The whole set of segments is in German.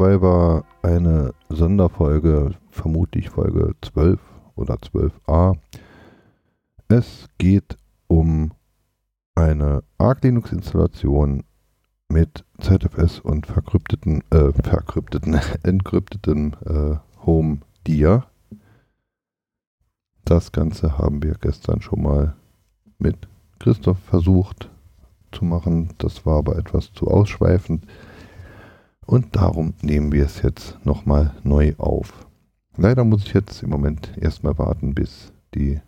Digit Survivor eine Sonderfolge, vermutlich Folge 12 oder 12a. Es geht um eine Arc Linux Installation mit ZFS und verkrypteten, äh, verkrypteten, encrypteten äh, Home Dia. Das Ganze haben wir gestern schon mal mit Christoph versucht zu machen. Das war aber etwas zu ausschweifend. Und darum nehmen wir es jetzt nochmal neu auf. Leider muss ich jetzt im Moment erstmal warten, bis die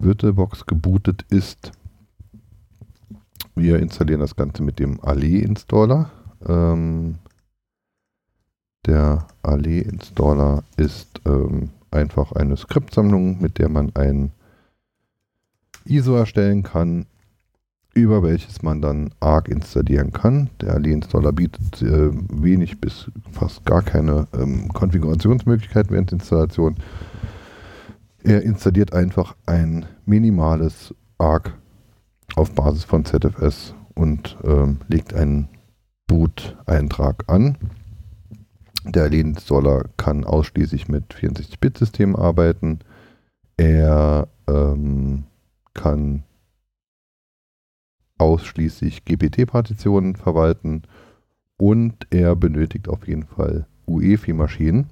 VirtualBox gebootet ist. Wir installieren das Ganze mit dem Ale-Installer. Ähm, der Ale-Installer ist ähm, einfach eine Skriptsammlung, mit der man ein ISO erstellen kann, über welches man dann ARC installieren kann. Der Ali-Installer bietet äh, wenig bis fast gar keine ähm, Konfigurationsmöglichkeiten während der Installation. Er installiert einfach ein minimales ARC auf Basis von ZFS und ähm, legt einen Boot-Eintrag an. Der Ali-Installer kann ausschließlich mit 64-Bit-Systemen arbeiten. Er ähm, kann ausschließlich GPT-Partitionen verwalten und er benötigt auf jeden Fall UEFI-Maschinen,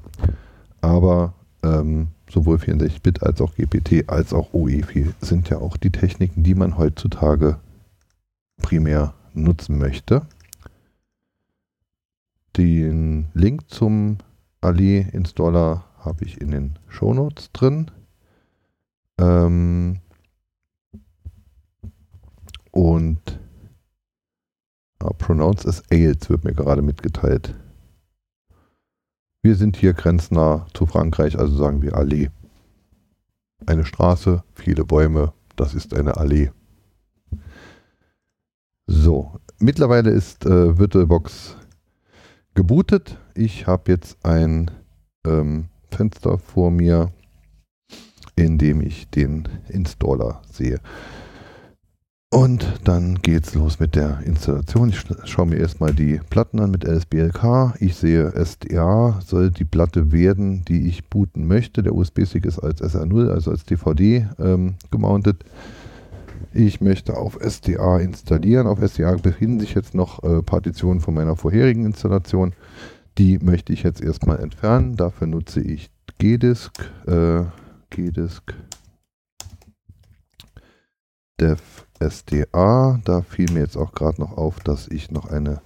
aber ähm, sowohl 64-Bit als auch GPT als auch UEFI sind ja auch die Techniken, die man heutzutage primär nutzen möchte. Den Link zum Ali-Installer habe ich in den Shownotes drin. Ähm, und ah, Pronounce as Ailes wird mir gerade mitgeteilt. Wir sind hier grenznah zu Frankreich, also sagen wir Allee. Eine Straße, viele Bäume, das ist eine Allee. So, mittlerweile ist äh, VirtualBox gebootet. Ich habe jetzt ein ähm, Fenster vor mir, in dem ich den Installer sehe. Und dann geht's los mit der Installation. Ich sch- schaue mir erstmal die Platten an mit LSBLK. Ich sehe SDA soll die Platte werden, die ich booten möchte. Der USB-Stick ist als SR0, also als DVD ähm, gemountet. Ich möchte auf SDA installieren. Auf SDA befinden sich jetzt noch äh, Partitionen von meiner vorherigen Installation. Die möchte ich jetzt erstmal entfernen. Dafür nutze ich GDisk, äh, GDisk Dev SDA. Da fiel mir jetzt auch gerade noch auf, dass ich noch eine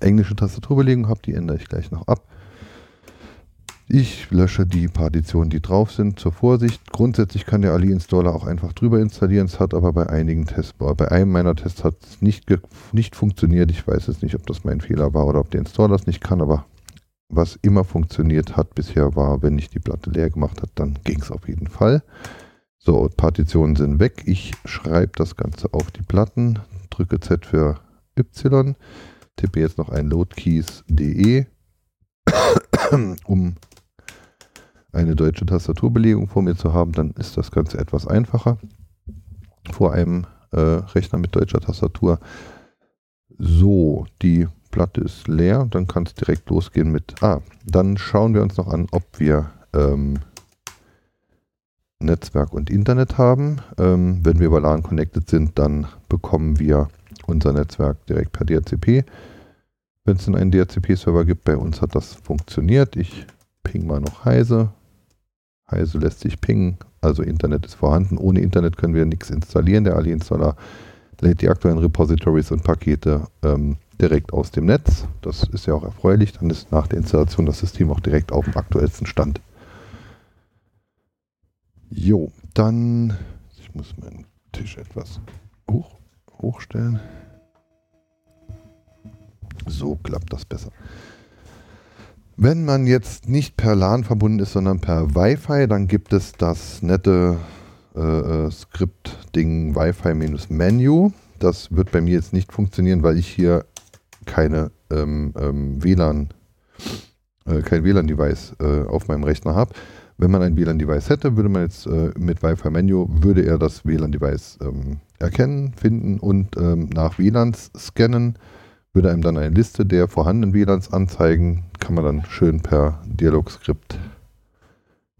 englische Tastaturbelegung habe. Die ändere ich gleich noch ab. Ich lösche die Partitionen, die drauf sind. Zur Vorsicht, grundsätzlich kann der Ali-Installer auch einfach drüber installieren. Es hat aber bei einigen Tests, bei einem meiner Tests hat es nicht, nicht funktioniert. Ich weiß jetzt nicht, ob das mein Fehler war oder ob der Installer es nicht kann, aber was immer funktioniert hat bisher war, wenn ich die Platte leer gemacht habe, dann ging es auf jeden Fall. So, Partitionen sind weg. Ich schreibe das Ganze auf die Platten, drücke Z für Y, tippe jetzt noch ein loadkeys.de, um eine deutsche Tastaturbelegung vor mir zu haben, dann ist das Ganze etwas einfacher vor einem äh, Rechner mit deutscher Tastatur. So, die Platte ist leer, dann kann es direkt losgehen mit, ah, dann schauen wir uns noch an, ob wir ähm, Netzwerk und Internet haben. Ähm, wenn wir über LAN connected sind, dann bekommen wir unser Netzwerk direkt per DHCP. Wenn es denn einen DHCP-Server gibt, bei uns hat das funktioniert. Ich ping mal noch Heise. Heise lässt sich pingen, also Internet ist vorhanden. Ohne Internet können wir nichts installieren. Der Ali-Installer lädt die aktuellen Repositories und Pakete ähm, direkt aus dem Netz. Das ist ja auch erfreulich. Dann ist nach der Installation das System auch direkt auf dem aktuellsten Stand. Jo, dann, ich muss meinen Tisch etwas hoch, hochstellen. So klappt das besser. Wenn man jetzt nicht per LAN verbunden ist, sondern per Wi-Fi, dann gibt es das nette äh, äh Skript-Ding Wi-Fi-Menu. Das wird bei mir jetzt nicht funktionieren, weil ich hier keine ähm, ähm, WLAN, äh, kein WLAN-Device äh, auf meinem Rechner habe. Wenn man ein WLAN-Device hätte, würde man jetzt äh, mit Wi-Fi-Menu, würde er das WLAN-Device ähm, erkennen, finden und ähm, nach WLANs scannen, würde einem dann eine Liste der vorhandenen WLANs anzeigen, kann man dann schön per Dialogskript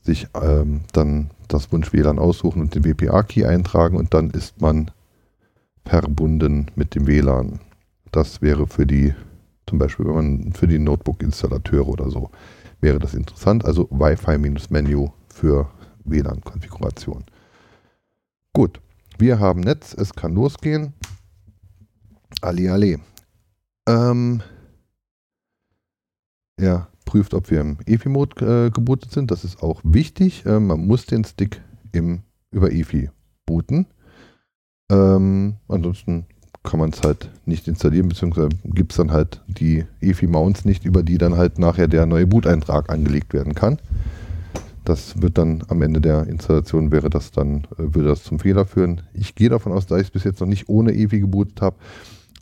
sich ähm, dann das Wunsch-WLAN aussuchen und den WPA-Key eintragen und dann ist man verbunden mit dem WLAN. Das wäre für die, zum Beispiel, wenn man für die Notebook-Installateure oder so, wäre das interessant. Also Wi-Fi-Menü für WLAN-Konfiguration. Gut, wir haben Netz, es kann losgehen. Ali, ali. Ähm, er prüft, ob wir im EFI-Mode äh, gebootet sind. Das ist auch wichtig. Ähm, man muss den Stick im, über EFI booten. Ähm, ansonsten kann man es halt nicht installieren, beziehungsweise gibt es dann halt die EFI-Mounts nicht, über die dann halt nachher der neue Booteintrag angelegt werden kann. Das wird dann am Ende der Installation wäre das dann, äh, würde das zum Fehler führen. Ich gehe davon aus, da ich es bis jetzt noch nicht ohne EFI gebootet habe,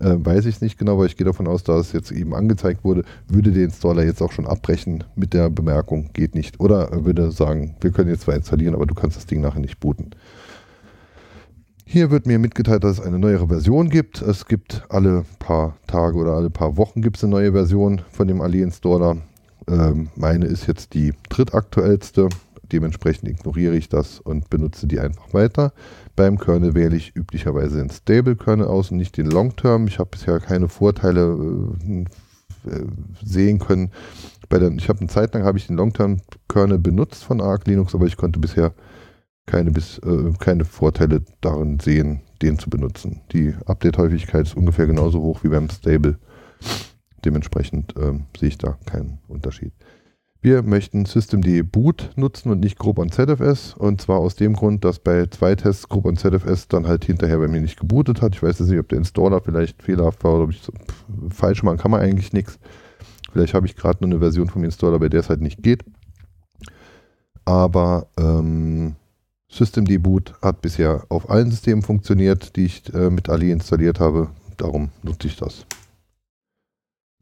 äh, weiß ich es nicht genau, aber ich gehe davon aus, da es jetzt eben angezeigt wurde, würde der Installer jetzt auch schon abbrechen mit der Bemerkung, geht nicht. Oder würde sagen, wir können jetzt zwar installieren, aber du kannst das Ding nachher nicht booten. Hier wird mir mitgeteilt, dass es eine neuere Version gibt. Es gibt alle paar Tage oder alle paar Wochen gibt es eine neue Version von dem Ali Installer. Ähm, meine ist jetzt die drittaktuellste. Dementsprechend ignoriere ich das und benutze die einfach weiter. Beim Kernel wähle ich üblicherweise den Stable Kernel aus und nicht den Long Term. Ich habe bisher keine Vorteile äh, äh sehen können. Bei der, ich habe eine Zeit lang habe ich den Long Term Kernel benutzt von Arc Linux, aber ich konnte bisher keine, bis, äh, keine Vorteile darin sehen, den zu benutzen. Die Update-Häufigkeit ist ungefähr genauso hoch wie beim Stable. Dementsprechend ähm, sehe ich da keinen Unterschied. Wir möchten Systemd Boot nutzen und nicht Grob on ZFS. Und zwar aus dem Grund, dass bei zwei Tests Grob on ZFS dann halt hinterher bei mir nicht gebootet hat. Ich weiß jetzt nicht, ob der Installer vielleicht fehlerhaft war oder ob ich so, falsch machen kann man eigentlich nichts. Vielleicht habe ich gerade nur eine Version vom Installer, bei der es halt nicht geht. Aber ähm, Systemd Boot hat bisher auf allen Systemen funktioniert, die ich äh, mit Ali installiert habe. Darum nutze ich das.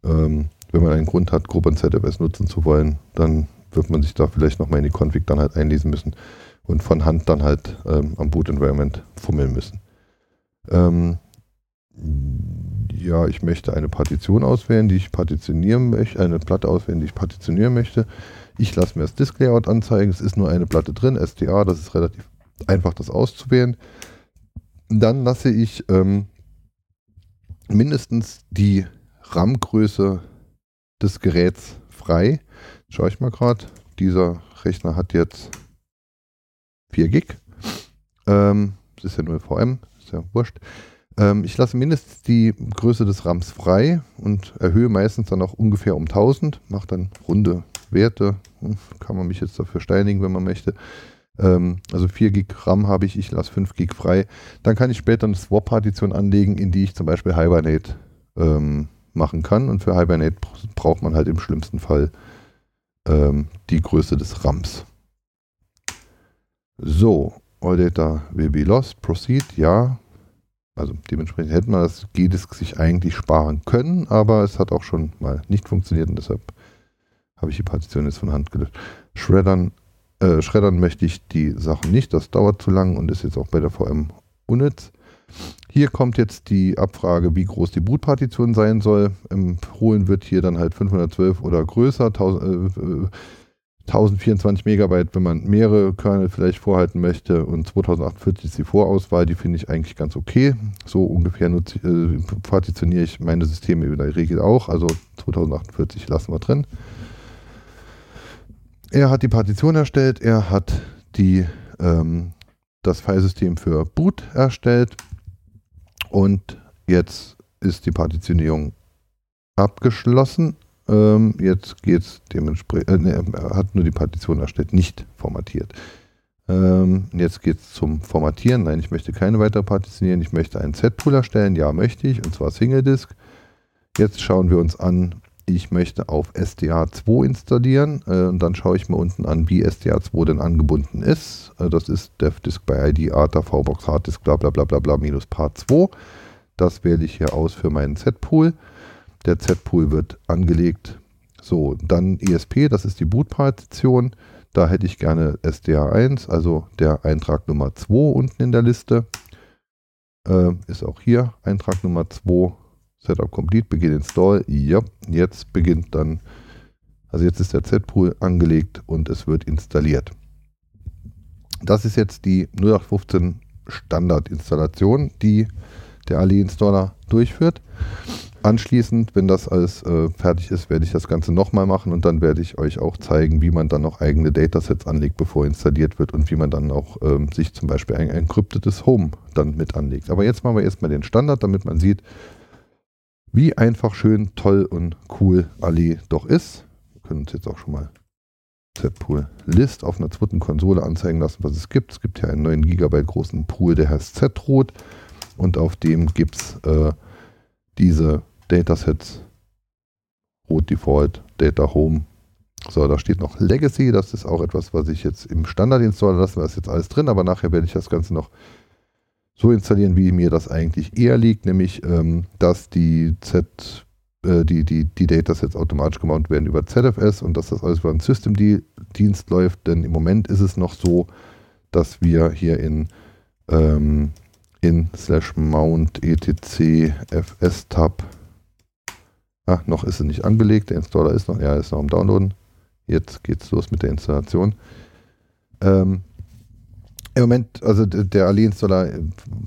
Ähm, wenn man einen Grund hat, Gruppen ZFS nutzen zu wollen, dann wird man sich da vielleicht nochmal in die Config dann halt einlesen müssen und von Hand dann halt ähm, am Boot Environment fummeln müssen. Ähm, ja, ich möchte eine Partition auswählen, die ich partitionieren möchte, eine Platte auswählen, die ich partitionieren möchte. Ich lasse mir das Disk-Layout anzeigen. Es ist nur eine Platte drin, STA, das ist relativ einfach, das auszuwählen. Dann lasse ich ähm, mindestens die RAM-Größe des Geräts frei. Schaue ich mal gerade. Dieser Rechner hat jetzt 4 Gig. Ähm, das ist ja nur VM, ist ja wurscht. Ähm, ich lasse mindestens die Größe des RAMs frei und erhöhe meistens dann auch ungefähr um 1000. Mache dann runde Werte. Hm, kann man mich jetzt dafür steinigen, wenn man möchte. Ähm, also 4 Gig RAM habe ich, ich lasse 5 Gig frei. Dann kann ich später eine Swap-Partition anlegen, in die ich zum Beispiel Hibernate ähm, machen kann. Und für Hibernate braucht man halt im schlimmsten Fall ähm, die Größe des RAMs. So, All Data will be lost. Proceed, ja. Also dementsprechend hätte man das GDisk sich eigentlich sparen können, aber es hat auch schon mal nicht funktioniert und deshalb habe ich die Partition jetzt von Hand gelöscht. Shreddern, äh, schreddern möchte ich die Sachen nicht, das dauert zu lang und ist jetzt auch bei der VM unnütz. Hier kommt jetzt die Abfrage, wie groß die Bootpartition sein soll. Empfohlen wird hier dann halt 512 oder größer. 1000, äh, 1024 Megabyte, wenn man mehrere Kernel vielleicht vorhalten möchte und 2048 ist die Vorauswahl, die finde ich eigentlich ganz okay. So ungefähr nutze, äh, partitioniere ich meine Systeme in der Regel auch, also 2048 lassen wir drin. Er hat die Partition erstellt, er hat die, ähm, das Filesystem für Boot erstellt und jetzt ist die Partitionierung abgeschlossen ähm, jetzt geht es dementsprechend, äh, ne, er hat nur die Partition erstellt, nicht formatiert. Ähm, jetzt geht es zum Formatieren. Nein, ich möchte keine weitere partitionieren. Ich möchte einen Z-Pool erstellen. Ja, möchte ich, und zwar Single Disk. Jetzt schauen wir uns an, ich möchte auf SDA2 installieren. Äh, und dann schaue ich mir unten an, wie SDA2 denn angebunden ist. Äh, das ist DevDisk bei ID, ATA, VBox, Harddisk, bla bla bla bla bla minus Part 2. Das wähle ich hier aus für meinen Z-Pool. Der Z-Pool wird angelegt. So, dann ESP, das ist die Boot-Partition. Da hätte ich gerne SDA1, also der Eintrag Nummer 2 unten in der Liste. Äh, ist auch hier Eintrag Nummer 2. Setup complete, begin install. Ja, jetzt beginnt dann, also jetzt ist der Z-Pool angelegt und es wird installiert. Das ist jetzt die 0815 Standardinstallation, die der Ali-Installer durchführt. Anschließend, wenn das alles äh, fertig ist, werde ich das Ganze nochmal machen und dann werde ich euch auch zeigen, wie man dann noch eigene Datasets anlegt, bevor installiert wird und wie man dann auch ähm, sich zum Beispiel ein encryptetes Home dann mit anlegt. Aber jetzt machen wir erstmal den Standard, damit man sieht, wie einfach schön, toll und cool Ali doch ist. Wir können uns jetzt auch schon mal Z-Pool List auf einer zweiten Konsole anzeigen lassen, was es gibt. Es gibt hier einen 9 GB großen Pool, der heißt Z-Root und auf dem gibt es äh, diese Datasets, Root Default, Data Home. So, da steht noch Legacy, das ist auch etwas, was ich jetzt im Standard installiere, lassen wir das jetzt alles drin, aber nachher werde ich das Ganze noch so installieren, wie mir das eigentlich eher liegt, nämlich, ähm, dass die Z, äh, die, die, die Datasets automatisch gemountet werden über ZFS und dass das alles über einen System-Dienst läuft, denn im Moment ist es noch so, dass wir hier in ähm, in slash mount etc fs tab Ah, noch ist es nicht angelegt. Der Installer ist noch, ja, ist noch am Downloaden. Jetzt geht's los mit der Installation. Ähm, Im Moment, also der Ali-Installer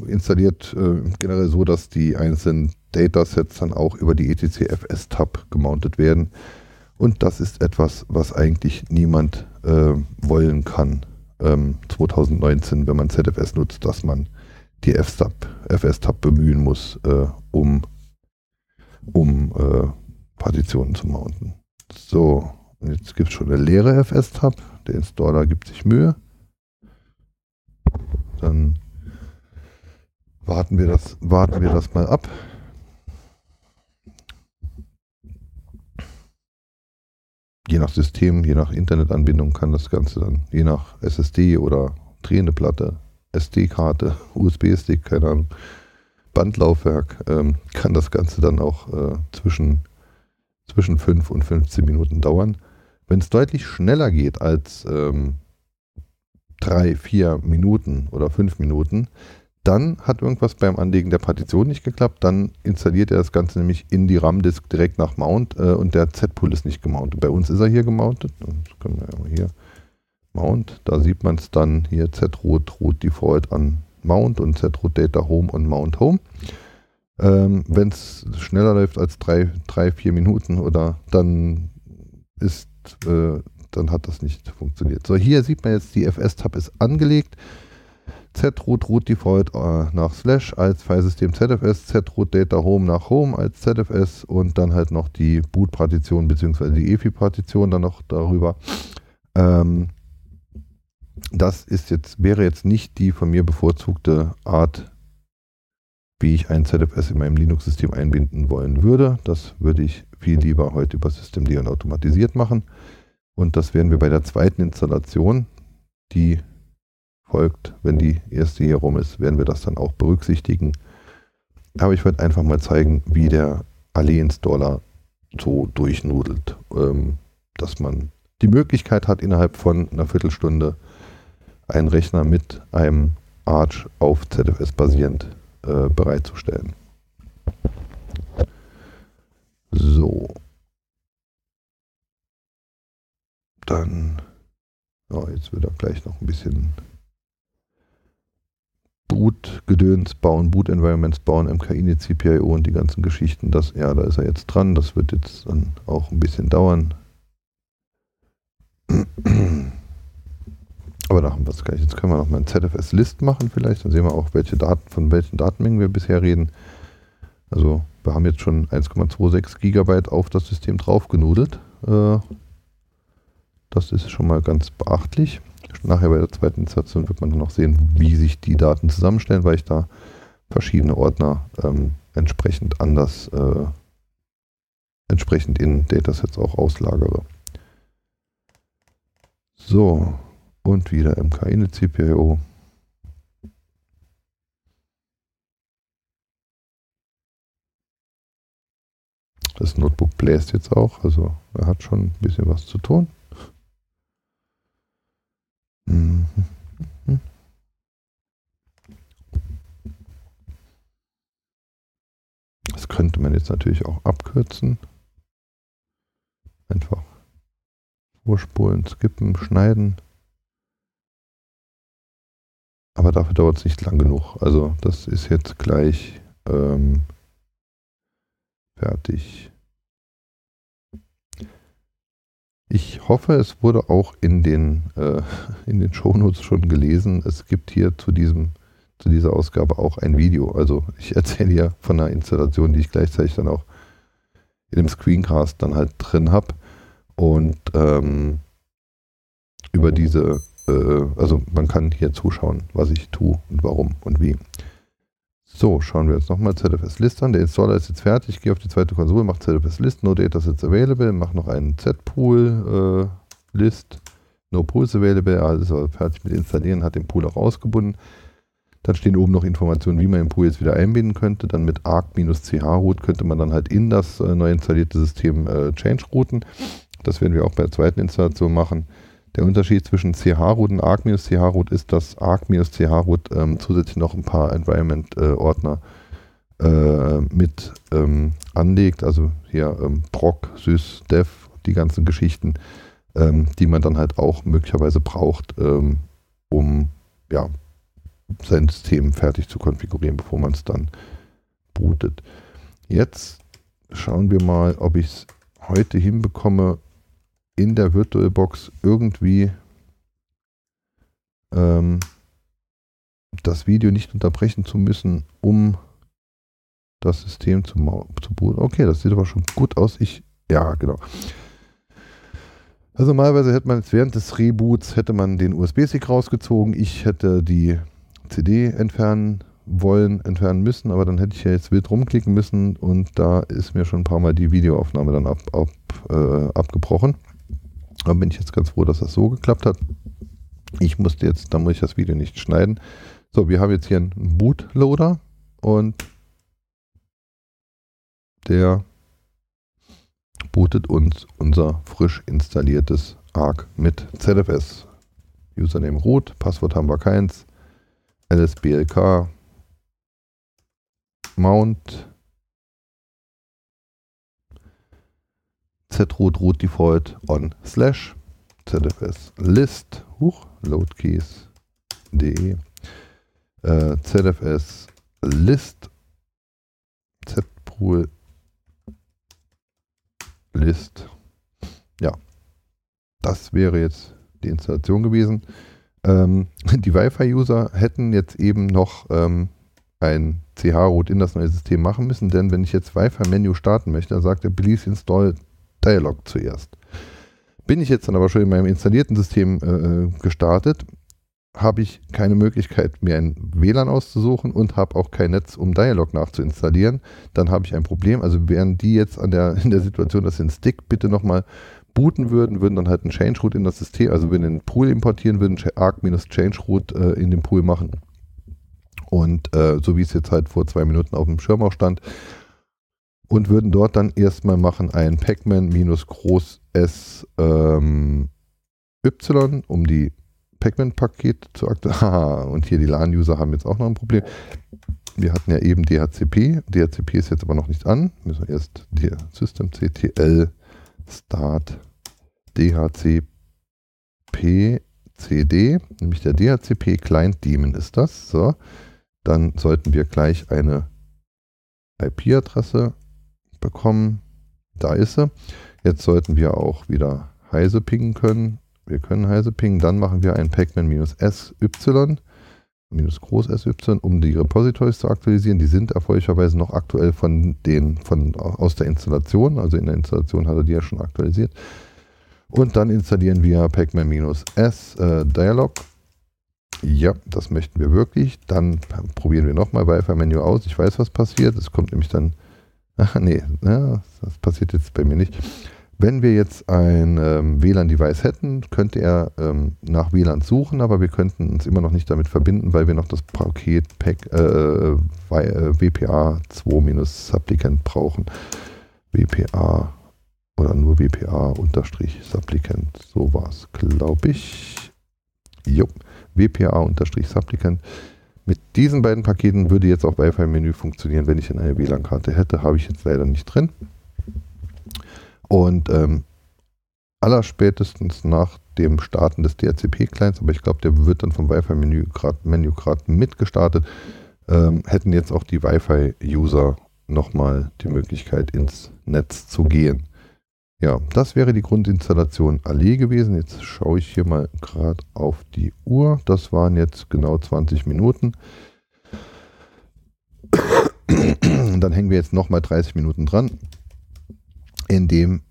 installiert äh, generell so, dass die einzelnen Datasets dann auch über die etc-fs-Tab gemountet werden. Und das ist etwas, was eigentlich niemand äh, wollen kann. Ähm, 2019, wenn man ZFS nutzt, dass man die FS-Tab bemühen muss, äh, um um äh, Partitionen zu mounten. So, jetzt gibt es schon eine leere FS-Tab. Der Installer gibt sich Mühe. Dann warten wir das, warten wir das mal ab. Je nach System, je nach Internetanbindung kann das Ganze dann, je nach SSD oder drehende Platte, SD-Karte, USB-Stick, keine Ahnung, Bandlaufwerk ähm, kann das Ganze dann auch äh, zwischen, zwischen 5 und 15 Minuten dauern. Wenn es deutlich schneller geht als ähm, 3, 4 Minuten oder 5 Minuten, dann hat irgendwas beim Anlegen der Partition nicht geklappt. Dann installiert er das Ganze nämlich in die RAM-Disk direkt nach Mount äh, und der Z-Pool ist nicht gemountet. Bei uns ist er hier gemountet. Das können wir hier Mount. Da sieht man es dann hier Z-Root, Root Default an Mount und Z-Root Data Home und Mount Home. Ähm, Wenn es schneller läuft als drei, drei, vier Minuten oder dann ist, äh, dann hat das nicht funktioniert. So, hier sieht man jetzt, die FS-Tab ist angelegt. Z-Root Root Default äh, nach Slash als Filesystem ZFS, Z-Root Data Home nach Home als ZFS und dann halt noch die Boot-Partition bzw. die EFI-Partition dann noch darüber. Ähm, das ist jetzt, wäre jetzt nicht die von mir bevorzugte Art, wie ich ein ZFS in meinem Linux-System einbinden wollen würde. Das würde ich viel lieber heute über Systemd und automatisiert machen. Und das werden wir bei der zweiten Installation, die folgt, wenn die erste hier rum ist, werden wir das dann auch berücksichtigen. Aber ich werde einfach mal zeigen, wie der Ali-Installer so durchnudelt, ähm, dass man die Möglichkeit hat, innerhalb von einer Viertelstunde einen Rechner mit einem Arch auf ZFS basierend äh, bereitzustellen. So. Dann So, jetzt wird er gleich noch ein bisschen Boot-Gedöns bauen, Boot-Environments bauen, MKINI, CPIO und die ganzen Geschichten. Das, ja, da ist er jetzt dran. Das wird jetzt dann auch ein bisschen dauern. Aber da haben wir es gleich. Jetzt können wir noch mal ein ZFS-List machen vielleicht. Dann sehen wir auch, welche Daten, von welchen Datenmengen wir bisher reden. Also wir haben jetzt schon 1,26 Gigabyte auf das System draufgenudelt. Äh, das ist schon mal ganz beachtlich. Nachher bei der zweiten Installation wird man dann noch sehen, wie sich die Daten zusammenstellen, weil ich da verschiedene Ordner ähm, entsprechend anders, äh, entsprechend in Datasets auch auslagere. So, und wieder MK CPIO. Das Notebook bläst jetzt auch, also er hat schon ein bisschen was zu tun. Mhm. Das könnte man jetzt natürlich auch abkürzen. Einfach vorspulen, skippen, schneiden. Aber dafür dauert es nicht lang genug. Also das ist jetzt gleich ähm, fertig. Ich hoffe, es wurde auch in den, äh, in den Shownotes schon gelesen. Es gibt hier zu, diesem, zu dieser Ausgabe auch ein Video. Also ich erzähle hier von einer Installation, die ich gleichzeitig dann auch in dem Screencast dann halt drin habe. Und ähm, über diese, äh, also man kann hier zuschauen, was ich tue und warum und wie. So, schauen wir jetzt nochmal ZFS List an. Der Installer ist jetzt fertig. Ich gehe auf die zweite Konsole, mache ZFS List, No Datasets Available, mache noch einen Z-Pool äh, List, No Pools Available, also fertig mit installieren, hat den Pool auch ausgebunden. Dann stehen oben noch Informationen, wie man den Pool jetzt wieder einbinden könnte. Dann mit arc-ch-root könnte man dann halt in das äh, neu installierte System äh, change routen. Das werden wir auch bei der zweiten Installation machen. Der Unterschied zwischen CH-Root und arc-ch-root ist, dass arc-ch-root ähm, zusätzlich noch ein paar Environment-Ordner äh, mit ähm, anlegt. Also hier ähm, proc, sys, dev, die ganzen Geschichten, ähm, die man dann halt auch möglicherweise braucht, ähm, um ja, sein System fertig zu konfigurieren, bevor man es dann bootet. Jetzt schauen wir mal, ob ich es heute hinbekomme, in der VirtualBox irgendwie ähm, das Video nicht unterbrechen zu müssen, um das System zu, zu booten. Okay, das sieht aber schon gut aus. Ich, ja, genau. Also normalerweise hätte man jetzt während des Reboots hätte man den USB-Stick rausgezogen. Ich hätte die CD entfernen wollen, entfernen müssen, aber dann hätte ich ja jetzt wild rumklicken müssen und da ist mir schon ein paar Mal die Videoaufnahme dann ab, ab, äh, abgebrochen. Da bin ich jetzt ganz froh, dass das so geklappt hat. Ich musste jetzt, da muss ich das Video nicht schneiden. So, wir haben jetzt hier einen Bootloader und der bootet uns unser frisch installiertes ARC mit ZFS. Username root, Passwort haben wir keins, LSBLK, Mount, zroot root default on slash zfs list huch loadkeys.de äh, zfs list zpool list. Ja das wäre jetzt die Installation gewesen. Ähm, die Wi-Fi-User hätten jetzt eben noch ähm, ein CH-Root in das neue System machen müssen, denn wenn ich jetzt Wi-Fi-Menü starten möchte, dann sagt er, please install Dialog zuerst. Bin ich jetzt dann aber schon in meinem installierten System äh, gestartet, habe ich keine Möglichkeit, mir ein WLAN auszusuchen und habe auch kein Netz, um Dialog nachzuinstallieren. Dann habe ich ein Problem. Also wären die jetzt an der, in der Situation, dass sie einen Stick bitte nochmal booten würden, würden dann halt einen Change Root in das System, also würden den Pool importieren, würden arc-change Root äh, in den Pool machen. Und äh, so wie es jetzt halt vor zwei Minuten auf dem Schirm auch stand, und würden dort dann erstmal machen ein Pacman minus groß S ähm, Y, um die Pacman-Pakete zu aktualisieren. und hier die LAN-User haben jetzt auch noch ein Problem. Wir hatten ja eben DHCP. DHCP ist jetzt aber noch nicht an. Müssen wir erst die systemctl start DHCP CD, nämlich der DHCP Client Daemon ist das. So, dann sollten wir gleich eine IP-Adresse bekommen. Da ist sie. Jetzt sollten wir auch wieder Heise pingen können. Wir können Heise pingen. Dann machen wir ein Pacman-SY, minus groß SY, um die Repositories zu aktualisieren. Die sind erfreulicherweise noch aktuell von den, von, aus der Installation. Also in der Installation hat er die ja schon aktualisiert. Und dann installieren wir Pacman-S äh, Dialog. Ja, das möchten wir wirklich. Dann probieren wir nochmal Wi-Fi-Menü aus. Ich weiß, was passiert. Es kommt nämlich dann. Ach nee, ja, das passiert jetzt bei mir nicht. Wenn wir jetzt ein ähm, WLAN-Device hätten, könnte er ähm, nach WLAN suchen, aber wir könnten uns immer noch nicht damit verbinden, weil wir noch das Paket Pack, äh, WPA 2-Supplicant brauchen. WPA oder nur WPA-Supplicant. So war es, glaube ich. Jo, WPA-Supplicant. Mit diesen beiden Paketen würde jetzt auch Wi-Fi-Menü funktionieren, wenn ich eine WLAN-Karte hätte. Habe ich jetzt leider nicht drin. Und ähm, allerspätestens nach dem Starten des DHCP-Clients, aber ich glaube, der wird dann vom Wi-Fi-Menü gerade mitgestartet, ähm, hätten jetzt auch die Wi-Fi-User nochmal die Möglichkeit ins Netz zu gehen. Ja, das wäre die Grundinstallation Allee gewesen. Jetzt schaue ich hier mal gerade auf die Uhr. Das waren jetzt genau 20 Minuten. Und dann hängen wir jetzt nochmal 30 Minuten dran, indem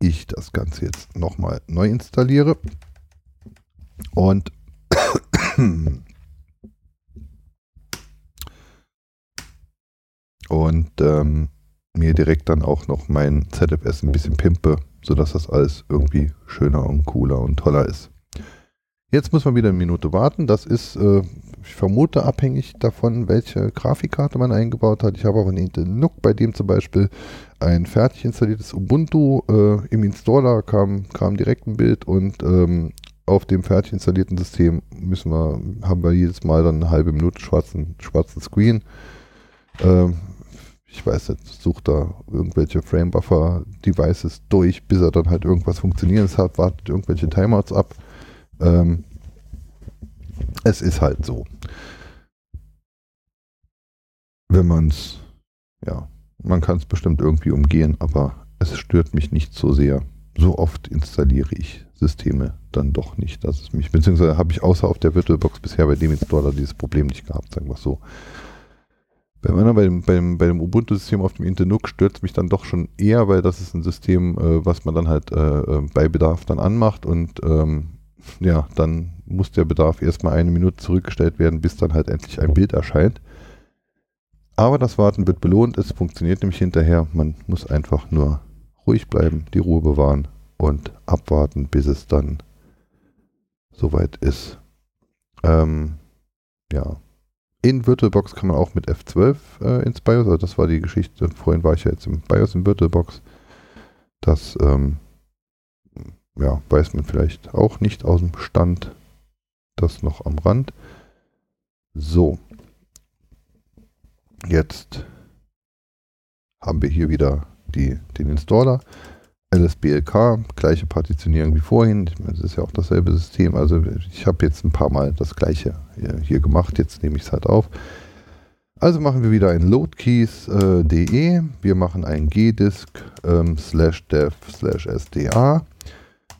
ich das Ganze jetzt nochmal neu installiere. Und und ähm, mir direkt dann auch noch mein ZFS ein bisschen pimpe, sodass das alles irgendwie schöner und cooler und toller ist. Jetzt muss man wieder eine Minute warten. Das ist, äh, ich vermute, abhängig davon, welche Grafikkarte man eingebaut hat. Ich habe auch einen Intel NUC, bei dem zum Beispiel ein fertig installiertes Ubuntu äh, im Installer kam, kam direkt ein Bild und ähm, auf dem fertig installierten System müssen wir, haben wir jedes Mal dann eine halbe Minute schwarzen, schwarzen Screen. Ähm, ich weiß nicht, sucht da irgendwelche Frame-Buffer-Devices durch, bis er dann halt irgendwas funktioniert hat, wartet irgendwelche Timeouts ab. Ähm, es ist halt so. Wenn man es, ja, man kann es bestimmt irgendwie umgehen, aber es stört mich nicht so sehr. So oft installiere ich Systeme dann doch nicht, dass es mich, beziehungsweise habe ich außer auf der VirtualBox bisher bei dem Installer dieses Problem nicht gehabt, sagen wir es so. Bei, meiner, bei dem, bei Ubuntu-System auf dem Internuk stört mich dann doch schon eher, weil das ist ein System, äh, was man dann halt äh, äh, bei Bedarf dann anmacht und ähm, ja, dann muss der Bedarf erstmal eine Minute zurückgestellt werden, bis dann halt endlich ein Bild erscheint. Aber das Warten wird belohnt, es funktioniert nämlich hinterher. Man muss einfach nur ruhig bleiben, die Ruhe bewahren und abwarten, bis es dann soweit ist. Ähm, ja, in VirtualBox kann man auch mit F12 äh, ins BIOS, also das war die Geschichte, vorhin war ich ja jetzt im BIOS in VirtualBox. Das ähm, ja, weiß man vielleicht auch nicht aus dem Stand. Das noch am Rand. So. Jetzt haben wir hier wieder die, den Installer. LSBLK, gleiche Partitionierung wie vorhin. Das ist ja auch dasselbe System. Also ich habe jetzt ein paar Mal das gleiche hier, gemacht. Jetzt nehme ich es halt auf. Also machen wir wieder ein loadkeys.de. Äh, wir machen ein gdisk ähm, slash dev slash sda.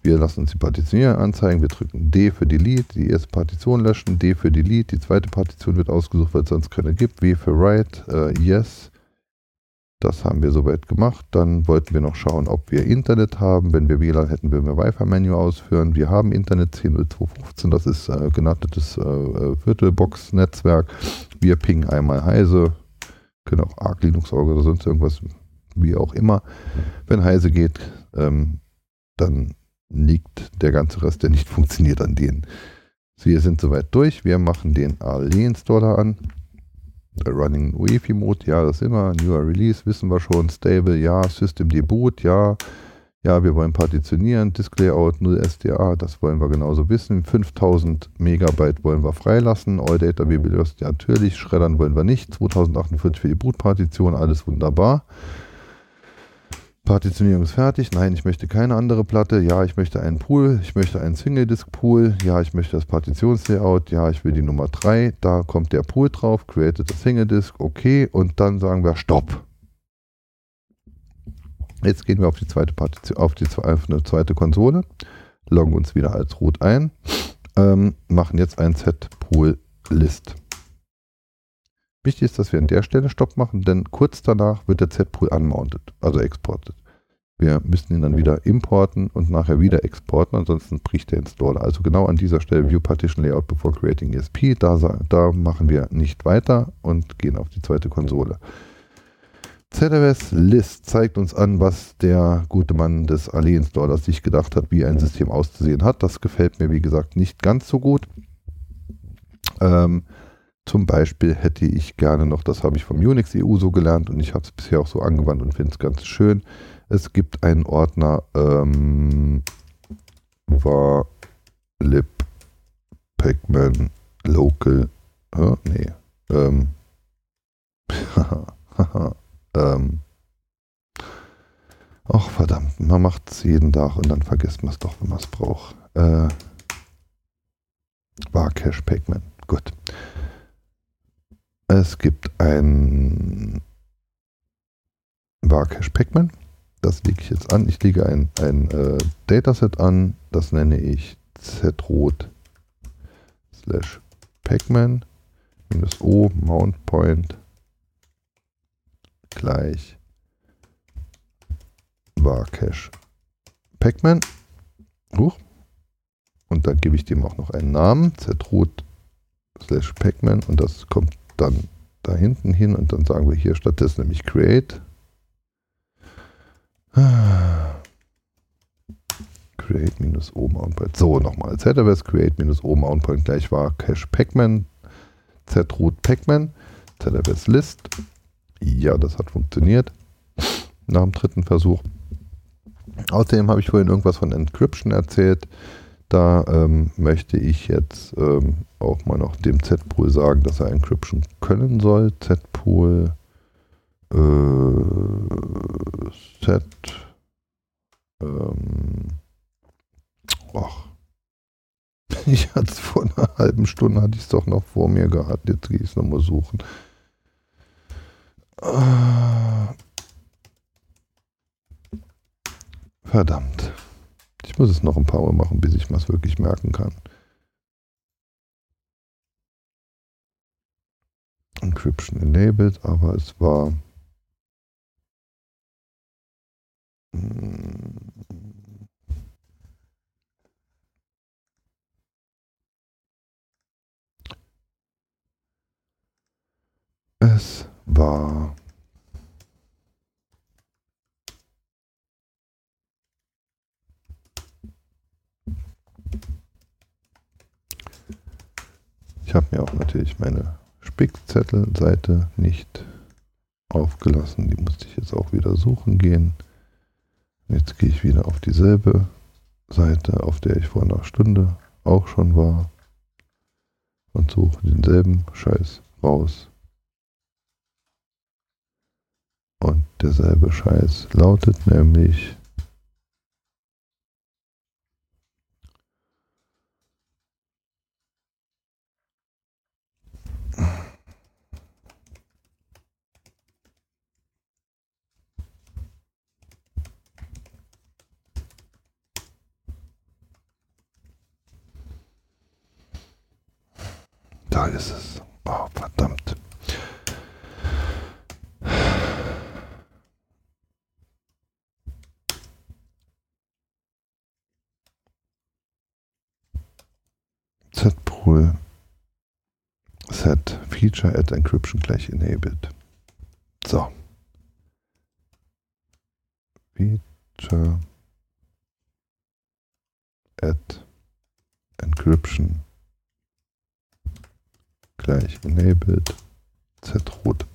Wir lassen uns die Partitionierung anzeigen. Wir drücken D für Delete, die erste Partition löschen, D für Delete, die zweite Partition wird ausgesucht, weil es sonst keine gibt, W für Write, äh, Yes, das haben wir soweit gemacht. Dann wollten wir noch schauen, ob wir Internet haben. Wenn wir WLAN hätten, würden wir Wi-Fi-Menü ausführen. Wir haben Internet 10.02.15, das ist äh, genanntes äh, äh Virtualbox-Netzwerk. Wir pingen einmal Heise, können auch Arc Linux oder sonst irgendwas, wie auch immer. Wenn Heise geht, ähm, dann liegt der ganze Rest, der nicht funktioniert, an denen. Wir sind soweit durch. Wir machen den ALE-Installer an. Running UEFI Mode, ja, das immer. Newer Release, wissen wir schon. Stable, ja. System Debut, ja. Ja, wir wollen partitionieren. Disk Layout 0 SDA, das wollen wir genauso wissen. 5000 Megabyte wollen wir freilassen. All Data Biblios, natürlich. Schreddern wollen wir nicht. 2048 für die Bootpartition, alles wunderbar. Partitionierung ist fertig. Nein, ich möchte keine andere Platte. Ja, ich möchte einen Pool. Ich möchte einen Single-Disk-Pool. Ja, ich möchte das Partitionslayout. Ja, ich will die Nummer 3. Da kommt der Pool drauf. Created a Single-Disk. Okay. Und dann sagen wir Stopp. Jetzt gehen wir auf die zweite Partition, auf, die, auf eine zweite Konsole. Loggen uns wieder als root ein. Ähm, machen jetzt ein Z-Pool-List. Wichtig ist, dass wir an der Stelle Stopp machen, denn kurz danach wird der Z-Pool unmounted, also exportet. Wir müssen ihn dann wieder importen und nachher wieder exporten, ansonsten bricht der Installer. Also genau an dieser Stelle View Partition Layout before creating ESP, da, da machen wir nicht weiter und gehen auf die zweite Konsole. ZFS List zeigt uns an, was der gute Mann des Ali-Installers sich gedacht hat, wie ein System auszusehen hat. Das gefällt mir, wie gesagt, nicht ganz so gut. Ähm, zum Beispiel hätte ich gerne noch, das habe ich vom Unix EU so gelernt und ich habe es bisher auch so angewandt und finde es ganz schön. Es gibt einen Ordner ähm, war lib pacman local. Äh, nee. Ähm, ähm, ach verdammt, man macht es jeden Tag und dann vergisst man es doch, wenn man es braucht. Äh, war Cache Pacman. Gut. Es gibt ein Barcache Pacman. Das lege ich jetzt an. Ich lege ein, ein äh, Dataset an. Das nenne ich zrot slash pacman minus o mount point gleich Barcache Pacman. Huch. Und dann gebe ich dem auch noch einen Namen. zrot slash pacman und das kommt dann da hinten hin und dann sagen wir hier stattdessen nämlich create. Create minus O Mountpoint. So, nochmal. ZFS create minus O Mountpoint gleich war Cache Pacman, zroot Pacman, ZFS List. Ja, das hat funktioniert. Nach dem dritten Versuch. Außerdem habe ich vorhin irgendwas von Encryption erzählt. Da ähm, möchte ich jetzt ähm, auch mal noch dem Z-Pool sagen, dass er Encryption können soll. Z-Pool äh, Set ähm, ach. Ich hatte es vor einer halben Stunde, hatte ich es doch noch vor mir gehabt. Jetzt gehe ich es nochmal suchen. Ah. Verdammt. Ich muss es noch ein paar Mal machen, bis ich was wirklich merken kann. Encryption enabled, aber es war hm, es war Ich habe mir auch natürlich meine Spickzettelseite nicht aufgelassen. Die musste ich jetzt auch wieder suchen gehen. Jetzt gehe ich wieder auf dieselbe Seite, auf der ich vor einer Stunde auch schon war und suche denselben Scheiß raus. Und derselbe Scheiß lautet nämlich Da ist es. Oh, verdammt. Z-Pool set feature at encryption gleich enabled. So. Feature at encryption gleich enabled zroot.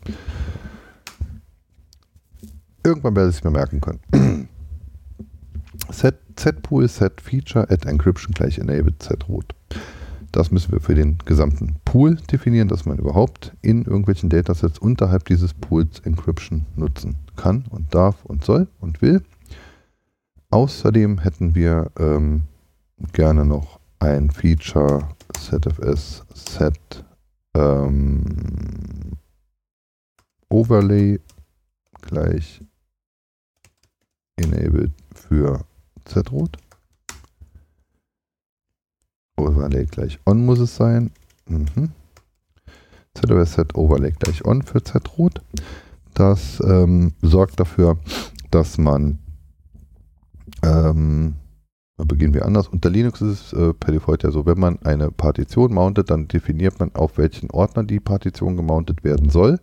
Irgendwann werde ich es mir merken können. set, zpool set feature at encryption gleich enabled zroot. Das müssen wir für den gesamten Pool definieren, dass man überhaupt in irgendwelchen Datasets unterhalb dieses Pools Encryption nutzen kann und darf und soll und will. Außerdem hätten wir ähm, gerne noch ein Feature ZFS Set ähm, Overlay gleich enabled für zroot. Overlay gleich on muss es sein. Mhm. ZOS Set Overlay gleich on für zroot. Das ähm, sorgt dafür, dass man ähm, beginnen wir anders. Unter Linux ist es äh, per Default ja so, wenn man eine Partition mountet, dann definiert man, auf welchen Ordner die Partition gemountet werden soll.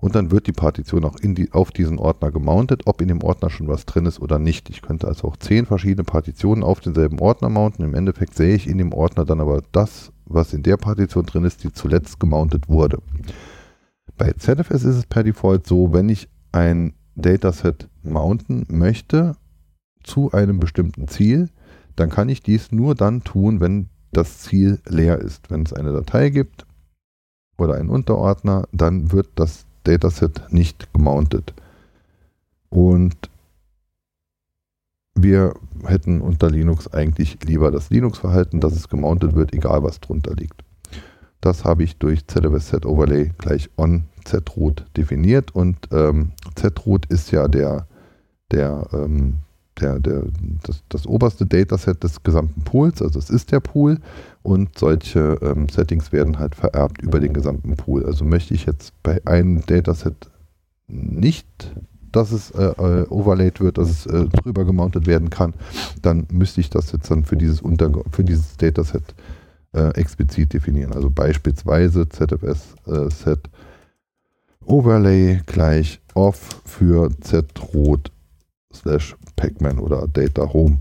Und dann wird die Partition auch die, auf diesen Ordner gemountet, ob in dem Ordner schon was drin ist oder nicht. Ich könnte also auch zehn verschiedene Partitionen auf denselben Ordner mounten. Im Endeffekt sehe ich in dem Ordner dann aber das, was in der Partition drin ist, die zuletzt gemountet wurde. Bei ZFS ist es per Default so, wenn ich ein Dataset mounten möchte zu einem bestimmten Ziel, dann kann ich dies nur dann tun, wenn das Ziel leer ist. Wenn es eine Datei gibt oder einen Unterordner, dann wird das Dataset nicht gemountet. Und wir hätten unter Linux eigentlich lieber das Linux-Verhalten, dass es gemountet wird, egal was drunter liegt. Das habe ich durch ZFS Set Overlay gleich on zroot definiert und ähm, zroot ist ja der, der, ähm, der, der, das, das oberste Dataset des gesamten Pools, also es ist der Pool und solche ähm, Settings werden halt vererbt über den gesamten Pool. Also möchte ich jetzt bei einem Dataset nicht, dass es äh, äh, overlaid wird, dass es äh, drüber gemountet werden kann, dann müsste ich das jetzt dann für dieses, Unter für dieses Dataset äh, explizit definieren. Also beispielsweise ZFS äh, Set Overlay gleich off für zroot slash pacman oder data home.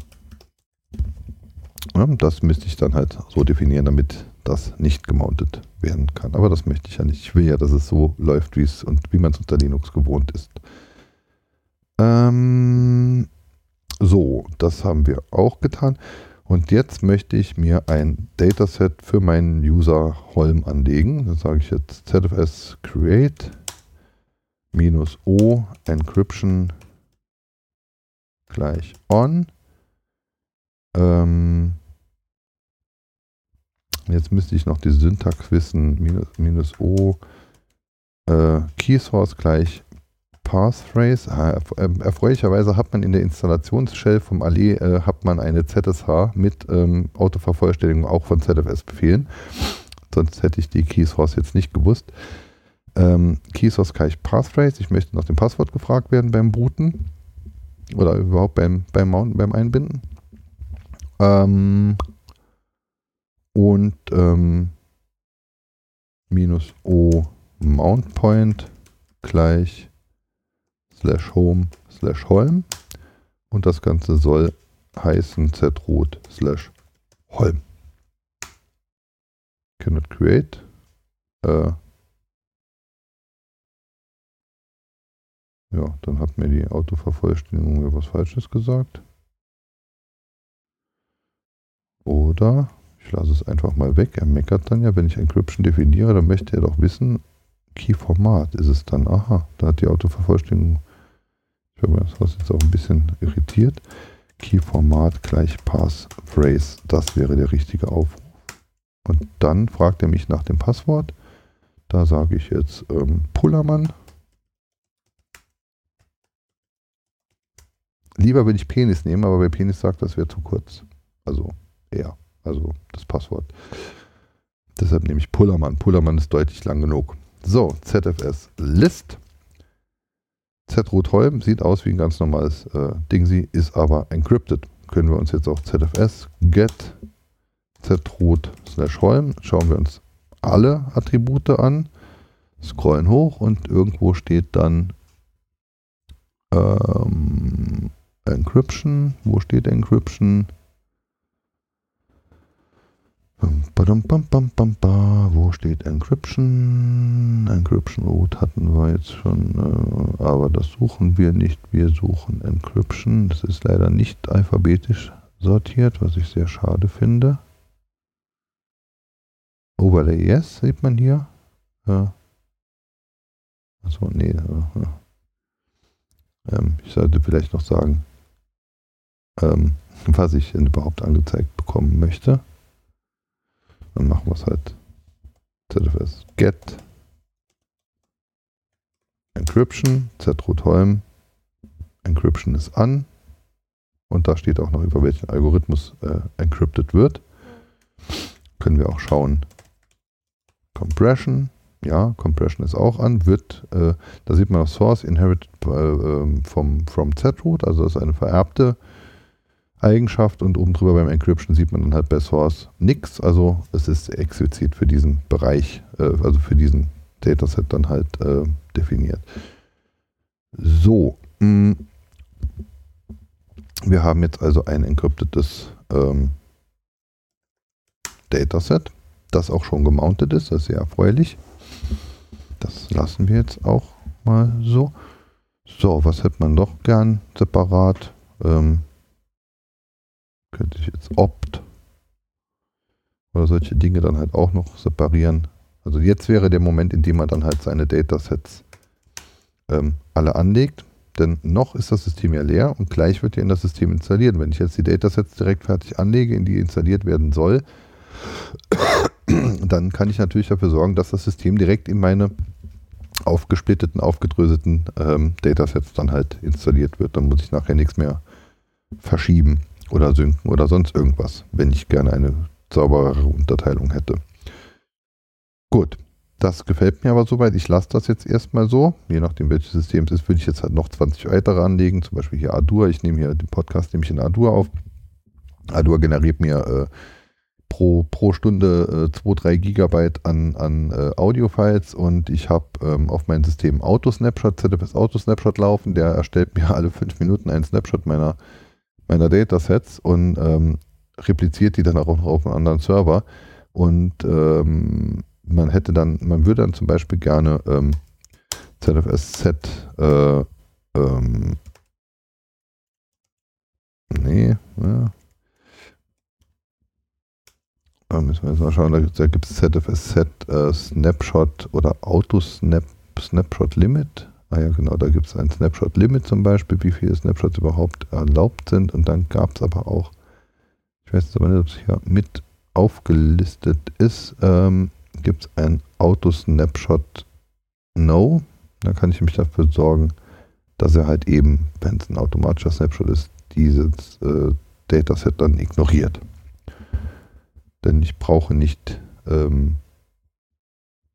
Ja, das müsste ich dann halt so definieren, damit das nicht gemountet werden kann. Aber das möchte ich ja nicht. Ich will ja, dass es so läuft, wie es und wie man es unter Linux gewohnt ist. Ähm, so, das haben wir auch getan. Und jetzt möchte ich mir ein Dataset für meinen User Holm anlegen. Da sage ich jetzt ZFS create minus O encryption gleich on. Ähm, jetzt müsste ich noch die Syntax wissen. Minus, minus O äh, Keysource gleich Passphrase. Ah, ähm, erfreulicherweise hat man in der Installationsshell vom Allee äh, hat man eine ZSH mit ähm, Autovervollständigung auch von ZFS-Befehlen. Sonst hätte ich die Keysource jetzt nicht gewusst. Ähm, Keysource gleich Passphrase. Ich möchte nach dem Passwort gefragt werden beim Booten. Oder überhaupt beim, beim Mounten, beim Einbinden. Ähm, und ähm, minus O Mount Point gleich slash home slash holm und das Ganze soll heißen zroot slash holm. Cannot create. Äh, ja, dann hat mir die Autovervollständigung was Falsches gesagt. Oder ich lasse es einfach mal weg. Er meckert dann ja, wenn ich Encryption definiere, dann möchte er doch wissen, Key-Format ist es dann. Aha, da hat die Autovervollständigung ich habe das jetzt auch ein bisschen irritiert. Key-Format gleich Passphrase. Das wäre der richtige Aufruf. Und dann fragt er mich nach dem Passwort. Da sage ich jetzt ähm, Pullermann. Lieber würde ich Penis nehmen, aber bei Penis sagt, das wäre zu kurz. Also er, also das Passwort. Deshalb nehme ich Pullermann. Pullermann ist deutlich lang genug. So, ZFS List. zroot Holm sieht aus wie ein ganz normales äh, Ding, ist aber encrypted. Können wir uns jetzt auch ZFS get zroot slash Holm, schauen wir uns alle Attribute an, scrollen hoch und irgendwo steht dann ähm, Encryption. Wo steht Encryption? Wo steht Encryption? Encryption Root hatten wir jetzt schon, äh, aber das suchen wir nicht. Wir suchen Encryption. Das ist leider nicht alphabetisch sortiert, was ich sehr schade finde. Overlay Yes sieht man hier. Achso, nee. äh. Ähm, ich sollte vielleicht noch sagen, ähm, was ich überhaupt angezeigt bekommen möchte. Dann machen wir es halt ZFS Get Encryption, zroot Holm. Encryption ist an. Und da steht auch noch, über welchen Algorithmus äh, encrypted wird. Können wir auch schauen. Compression. Ja, Compression ist auch an. Wird, äh, da sieht man auch Source inherited äh, ähm, vom, from zroot. Also das ist eine vererbte Eigenschaft. Und oben drüber beim Encryption sieht man dann halt bei Source nichts. Also es ist explizit für diesen Bereich, äh, also für diesen Dataset dann halt äh, definiert. So. Mh. Wir haben jetzt also ein encryptetes ähm, Dataset, das auch schon gemountet ist. Das ist sehr erfreulich. Das lassen wir jetzt auch mal so. So, was hätte man doch gern separat? Ähm, könnte ich jetzt opt oder solche Dinge dann halt auch noch separieren. Also jetzt wäre der Moment, in dem man dann halt seine Datasets ähm, alle anlegt. Denn noch ist das System ja leer und gleich wird ja in das System installiert. Wenn ich jetzt die Datasets direkt fertig anlege, in die installiert werden soll, dann kann ich natürlich dafür sorgen, dass das System direkt in meine aufgesplitteten, aufgedröselten ähm, Datasets dann halt installiert wird. Dann muss ich nachher nichts mehr verschieben oder synken oder sonst irgendwas, wenn ich gerne eine sauberere Unterteilung hätte. Gut, das gefällt mir aber soweit. Ich lasse das jetzt erstmal so. Je nachdem, welches System es ist, würde ich jetzt halt noch 20 weitere anlegen. Zum Beispiel hier Adur. Ich nehme hier den Podcast nehme ich in Adur auf. Adur generiert mir äh, pro, pro Stunde 2-3 äh, Gigabyte an, an äh, Audio-Files und ich habe ähm, auf meinem System Auto-Snapshot, ZFS Auto-Snapshot laufen. Der erstellt mir alle 5 Minuten einen Snapshot meiner, meiner Datasets und ähm, repliziert die dann auch noch auf einem anderen Server. Und ähm, man hätte dann, man würde dann zum Beispiel gerne ähm, ZFS-Set äh, ähm, nee, ja. Da müssen wir jetzt mal schauen, da, gibt es ZFS-Set äh, Snapshot oder Auto-Snap Snapshot Limit. Ah ja, genau, da gibt es ein Snapshot Limit zum Beispiel, wie viele Snapshots überhaupt erlaubt sind. Und dann gab es aber auch, ich weiß jetzt aber nicht, ob es hier mit aufgelistet ist, ähm, gibt es ein Auto-Snapshot No. Da kann ich mich dafür sorgen, dass er halt eben, wenn es ein automatischer Snapshot ist, dieses äh, Dataset dann ignoriert. Denn ich brauche nicht ähm,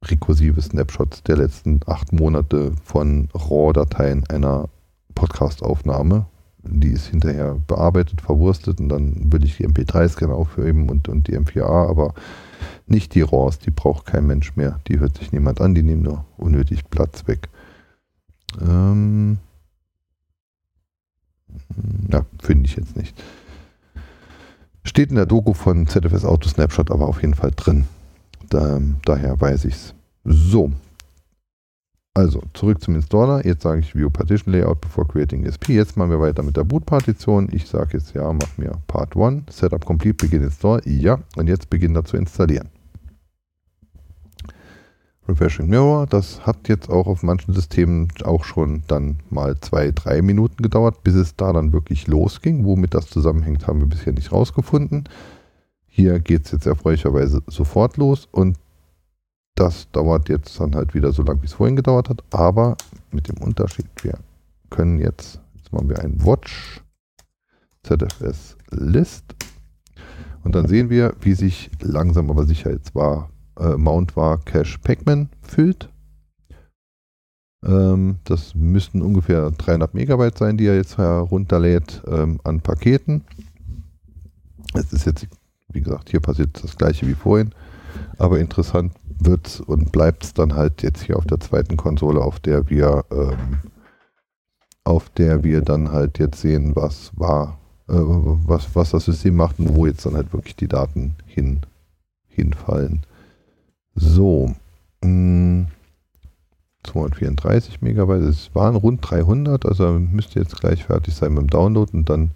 rekursive Snapshots der letzten acht Monate von RAW-Dateien einer Podcast-Aufnahme. Die ist hinterher bearbeitet, verwurstet und dann will ich die MP3s gerne aufheben und, und die M4A, aber nicht die RAWs, die braucht kein Mensch mehr. Die hört sich niemand an, die nehmen nur unnötig Platz weg. Ähm ja, finde ich jetzt nicht. Steht in der Doku von ZFS Auto Snapshot aber auf jeden Fall drin. Da, daher weiß ich es. So. Also, zurück zum Installer. Jetzt sage ich View Partition Layout before creating ESP. Jetzt machen wir weiter mit der Boot-Partition. Ich sage jetzt ja, mach mir Part 1. Setup complete, begin install. Ja. Und jetzt beginnt er zu installieren. Refreshing Mirror, das hat jetzt auch auf manchen Systemen auch schon dann mal zwei, drei Minuten gedauert, bis es da dann wirklich losging. Womit das zusammenhängt, haben wir bisher nicht rausgefunden. Hier geht es jetzt erfreulicherweise sofort los und das dauert jetzt dann halt wieder so lange, wie es vorhin gedauert hat, aber mit dem Unterschied, wir können jetzt, jetzt machen wir ein Watch ZFS List und dann sehen wir, wie sich langsam aber sicher jetzt war äh, Mount war Cache Pacman füllt. Ähm, das müssten ungefähr 300 Megabyte sein, die er jetzt herunterlädt ähm, an Paketen. Es ist jetzt, wie gesagt, hier passiert das gleiche wie vorhin. Aber interessant wird es und bleibt es dann halt jetzt hier auf der zweiten Konsole, auf der wir ähm, auf der wir dann halt jetzt sehen, was war, äh, was, was das System macht und wo jetzt dann halt wirklich die Daten hin, hinfallen. So. Mh, 234 Megabyte. Es waren rund 300, also müsste jetzt gleich fertig sein mit dem Download und dann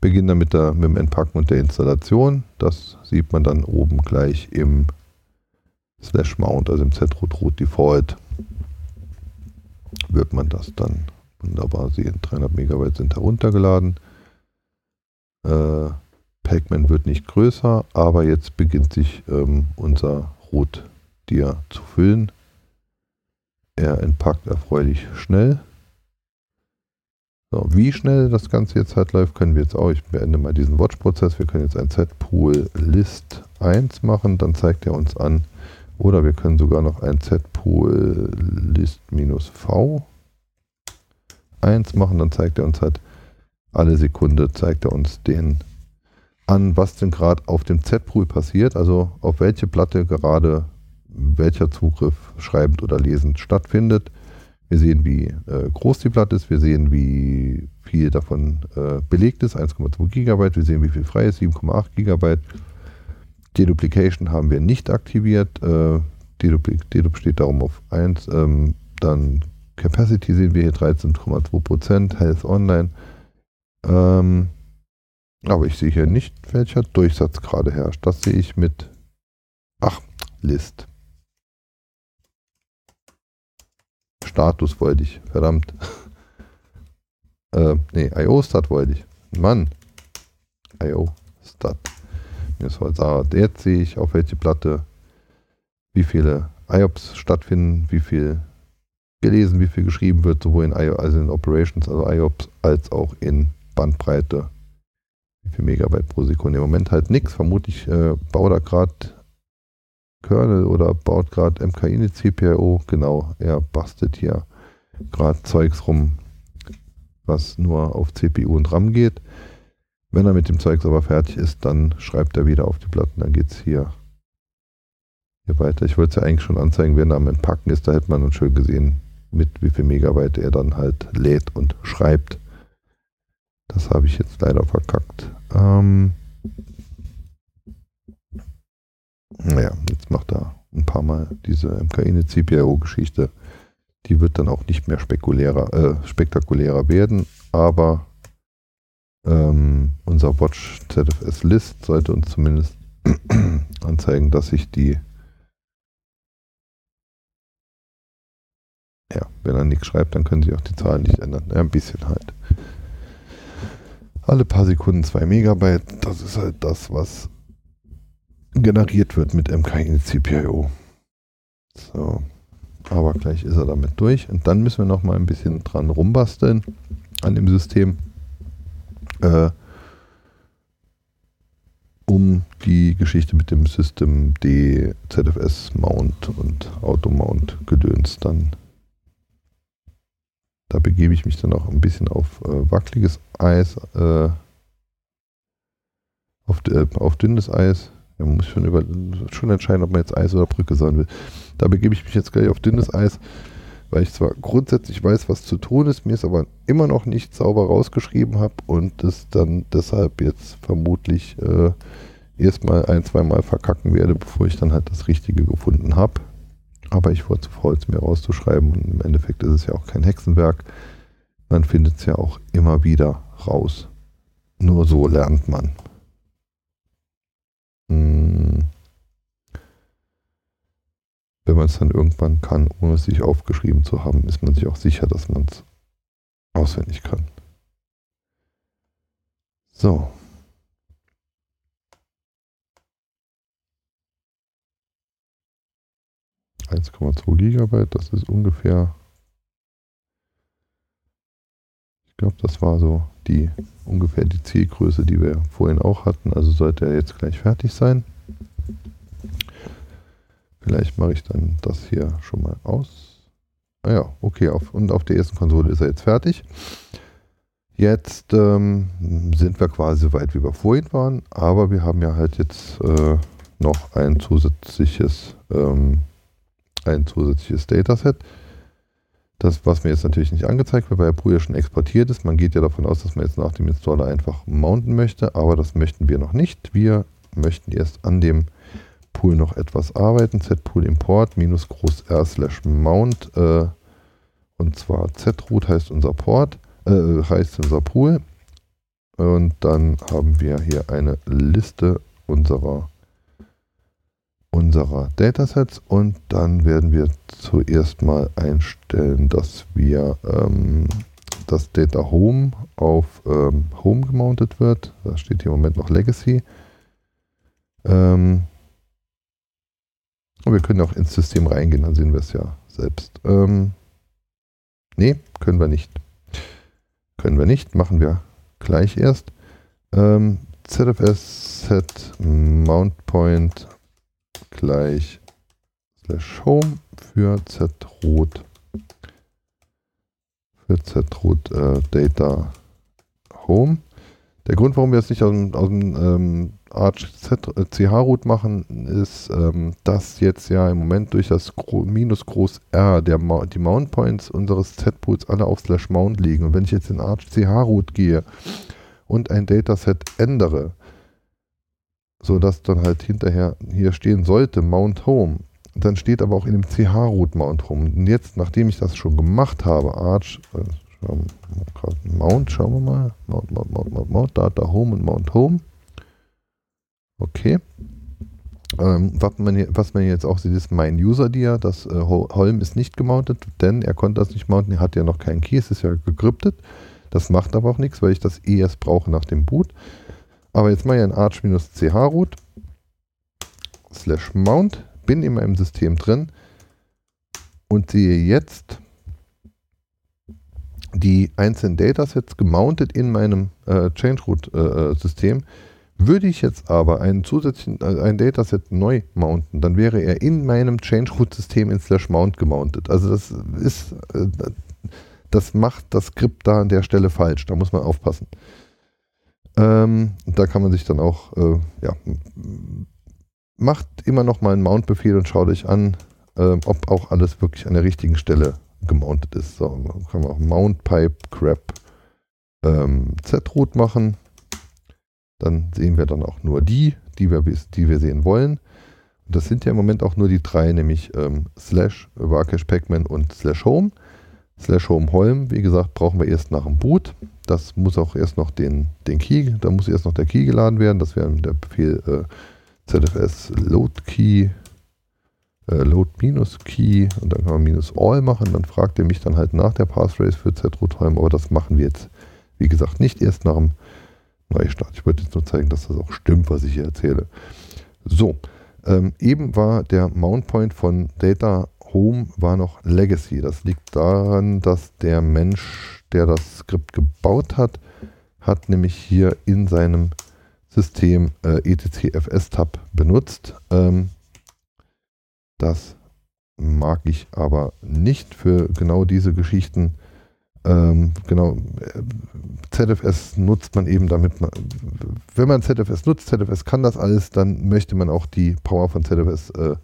beginnen wir mit, der, mit dem Entpacken und der Installation. Das sieht man dann oben gleich im slash mount, also im Z-Root root default, wird man das dann wunderbar sehen. 300 Megabyte sind heruntergeladen. Äh, Pacman wird nicht größer, aber jetzt beginnt sich ähm, unser Root dir zu füllen. Er entpackt erfreulich schnell. So, wie schnell das Ganze jetzt halt läuft, können wir jetzt auch. Ich beende mal diesen Watch-Prozess. Wir können jetzt ein Z-Pool List 1 machen, dann zeigt er uns an. Oder wir können sogar noch ein Z-Pool List-V 1 machen, dann zeigt er uns halt alle Sekunde, zeigt er uns den an, was denn gerade auf dem Z-Pool passiert, also auf welche Platte gerade welcher Zugriff schreibend oder lesend stattfindet. Wir sehen, wie äh, groß die Platte ist, wir sehen, wie viel davon äh, belegt ist, 1,2 GB, wir sehen, wie viel frei ist, 7,8 GB. Deduplication haben wir nicht aktiviert, äh, Dedup, Dedup steht darum auf 1, ähm, dann Capacity sehen wir hier 13,2%, Health Online. Ähm, aber ich sehe hier nicht, welcher Durchsatz gerade herrscht. Das sehe ich mit, ach, List. Status wollte ich, verdammt. äh, nee, IO-Stat wollte ich. Mann. IO-Stat. Jetzt sehe ich, auf welche Platte wie viele IOPS stattfinden, wie viel gelesen, wie viel geschrieben wird, sowohl in, IO, also in Operations, also IOPS, als auch in Bandbreite. Wie viel Megabyte pro Sekunde. Im Moment halt nichts. Vermutlich äh, baut er gerade Kernel oder baut gerade MKI eine CPIO. Genau, er bastelt hier gerade Zeugs rum, was nur auf CPU und RAM geht. Wenn er mit dem Zeugs aber fertig ist, dann schreibt er wieder auf die Platten. Dann geht es hier, hier weiter. Ich wollte es ja eigentlich schon anzeigen, wenn er am Entpacken ist. Da hätte man dann schön gesehen, mit wie viel Megabyte er dann halt lädt und schreibt. Das habe ich jetzt leider verkackt. Ähm, naja, jetzt macht er ein paar Mal diese MKI CPIO-Geschichte. Die wird dann auch nicht mehr spekulärer, äh, spektakulärer werden, aber ähm, unser Watch ZFS List sollte uns zumindest anzeigen, dass sich die ja, wenn er nichts schreibt, dann können sich auch die Zahlen nicht ändern. Ja, ein bisschen halt. Alle paar Sekunden 2 Megabyte, das ist halt das, was generiert wird mit MKI CPIO. So. Aber gleich ist er damit durch. Und dann müssen wir noch mal ein bisschen dran rumbasteln an dem System, äh, um die Geschichte mit dem System D, ZFS Mount und Auto Mount Gedöns dann. Da begebe ich mich dann auch ein bisschen auf äh, wackeliges Eis, äh, auf, äh, auf dünnes Eis man muss schon, über, schon entscheiden, ob man jetzt Eis oder Brücke sein will. Da begebe ich mich jetzt gleich auf dünnes Eis, weil ich zwar grundsätzlich weiß, was zu tun ist, mir es aber immer noch nicht sauber rausgeschrieben habe und es dann deshalb jetzt vermutlich äh, erstmal ein, zwei Mal verkacken werde, bevor ich dann halt das Richtige gefunden habe. Aber ich wurde zu es mir rauszuschreiben und im Endeffekt ist es ja auch kein Hexenwerk. Man findet es ja auch immer wieder raus. Nur so lernt man. Hm. Wenn man es dann irgendwann kann, ohne es sich aufgeschrieben zu haben, ist man sich auch sicher, dass man es auswendig kann. So. Eins Gigabyte, das ist ungefähr glaube, das war so die ungefähr die Zielgröße, die wir vorhin auch hatten. Also sollte er jetzt gleich fertig sein. Vielleicht mache ich dann das hier schon mal aus. Ah ja, okay, auf, und auf der ersten Konsole ist er jetzt fertig. Jetzt ähm, sind wir quasi so weit, wie wir vorhin waren, aber wir haben ja halt jetzt äh, noch ein zusätzliches, ähm, ein zusätzliches Dataset. Das, was mir jetzt natürlich nicht angezeigt wird, weil der Pool ja schon exportiert ist. Man geht ja davon aus, dass man jetzt nach dem Installer einfach mounten möchte, aber das möchten wir noch nicht. Wir möchten erst an dem Pool noch etwas arbeiten. Z-Pool Import minus groß R slash Mount äh, und zwar Z-Root heißt unser Port, äh, heißt unser Pool. Und dann haben wir hier eine Liste unserer unserer Datasets und dann werden wir zuerst mal einstellen, dass wir ähm, das Data Home auf ähm, Home gemountet wird. Da steht hier im Moment noch Legacy. Ähm, und wir können auch ins System reingehen, dann sehen wir es ja selbst. Ähm, nee, können wir nicht. Können wir nicht, machen wir gleich erst. Ähm, ZFS set mount point gleich slash home für zroot für zroot äh, data home. Der Grund, warum wir es nicht aus dem, aus dem ähm, Arch CH-Root machen, ist, ähm, dass jetzt ja im Moment durch das Gro Minus Groß R der Ma die Mount Points unseres Z-Boots alle auf Slash Mount liegen. Und wenn ich jetzt in Arch CH-Root gehe und ein Dataset ändere, sodass dann halt hinterher hier stehen sollte Mount Home, dann steht aber auch in dem CH-Root Mount Home. Und jetzt, nachdem ich das schon gemacht habe, Arch, äh, Mount, schauen wir mal, Mount, Mount, Mount, Mount, Mount, Data Home und Mount Home, Okay. Ähm, was, man jetzt auch sieht, ist mein User-Dia. Das äh, Holm ist nicht gemountet, denn er konnte das nicht mounten. Er hat ja noch keinen Key, es ist ja gegryptet. Das macht aber auch nichts, weil ich das erst brauche nach dem Boot. Aber jetzt mache ich ein arch-ch-root slash mount, bin in meinem System drin und sehe jetzt die einzelnen Datasets gemountet in meinem äh, Change-Root-System. Äh, würde ich jetzt aber einen zusätzlichen, äh, ein Dataset neu mounten, dann wäre er in meinem Change-Root-System in slash mount gemountet. Also das ist, äh, das macht das Skript da an der Stelle falsch. Da muss man aufpassen. Ähm, da kann man sich dann auch, äh, ja, macht immer noch mal einen Mount-Befehl und schaut euch an, äh, ob auch alles wirklich an der richtigen Stelle gemountet ist. So, dann kann man auch Mount Pipe Grab ähm, Z-Root machen dann sehen wir dann auch nur die, die wir, die wir sehen wollen. Und das sind ja im Moment auch nur die drei, nämlich ähm, slash Warcash Pacman und slash Home. Slash Home Holm, wie gesagt, brauchen wir erst nach dem Boot. Das muss auch erst noch den, den Key, da muss erst noch der Key geladen werden. Das wäre der Befehl äh, ZFS Load Key, äh, Load minus Key und dann kann man minus All machen. Dann fragt er mich dann halt nach der Passphrase für ZRoot Holm, aber das machen wir jetzt, wie gesagt, nicht erst nach dem Neustart. Ich wollte jetzt nur zeigen, dass das auch stimmt, was ich hier erzähle. So, ähm, eben war der Mount Point von Data Home war noch Legacy. Das liegt daran, dass der Mensch, der das Skript gebaut hat, hat nämlich hier in seinem System äh, etcfs-tab benutzt. Ähm, das mag ich aber nicht für genau diese Geschichten. Ähm, genau, ZFS nutzt man eben damit, man, wenn man ZFS nutzt, ZFS kann das alles, dann möchte man auch die Power von ZFS äh,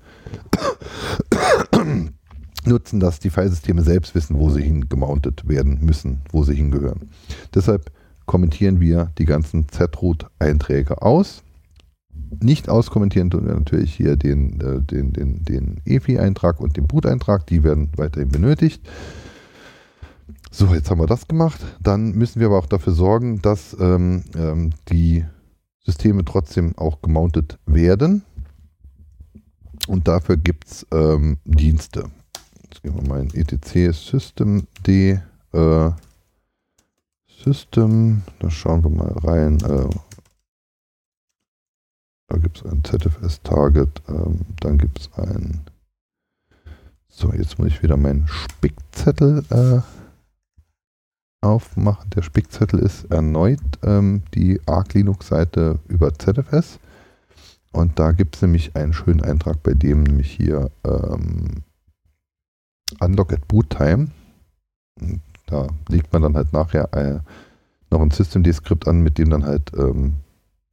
nutzen, dass die Filesysteme selbst wissen, wo sie hingemountet werden müssen, wo sie hingehören. Deshalb kommentieren wir die ganzen Z-Root-Einträge aus. Nicht auskommentieren tun wir natürlich hier den, äh, den, den, den EFI-Eintrag und den Boot-Eintrag, die werden weiterhin benötigt. So, jetzt haben wir das gemacht. Dann müssen wir aber auch dafür sorgen, dass ähm, ähm, die Systeme trotzdem auch gemountet werden. Und dafür gibt es ähm, Dienste. Jetzt gehen wir mal in etc systemd äh, System, da schauen wir mal rein. Äh, da gibt es ein ZFS-Target, ähm, dann gibt es ein. So, jetzt muss ich wieder meinen Spickzettel äh, aufmachen. Der Spickzettel ist erneut ähm, die Arc Linux-Seite über ZFS. Und da gibt es nämlich einen schönen Eintrag, bei dem nämlich hier ähm, Unlock at Boot Time. Da legt man dann halt nachher äh, noch ein Systemd-Skript an, mit dem dann halt ähm,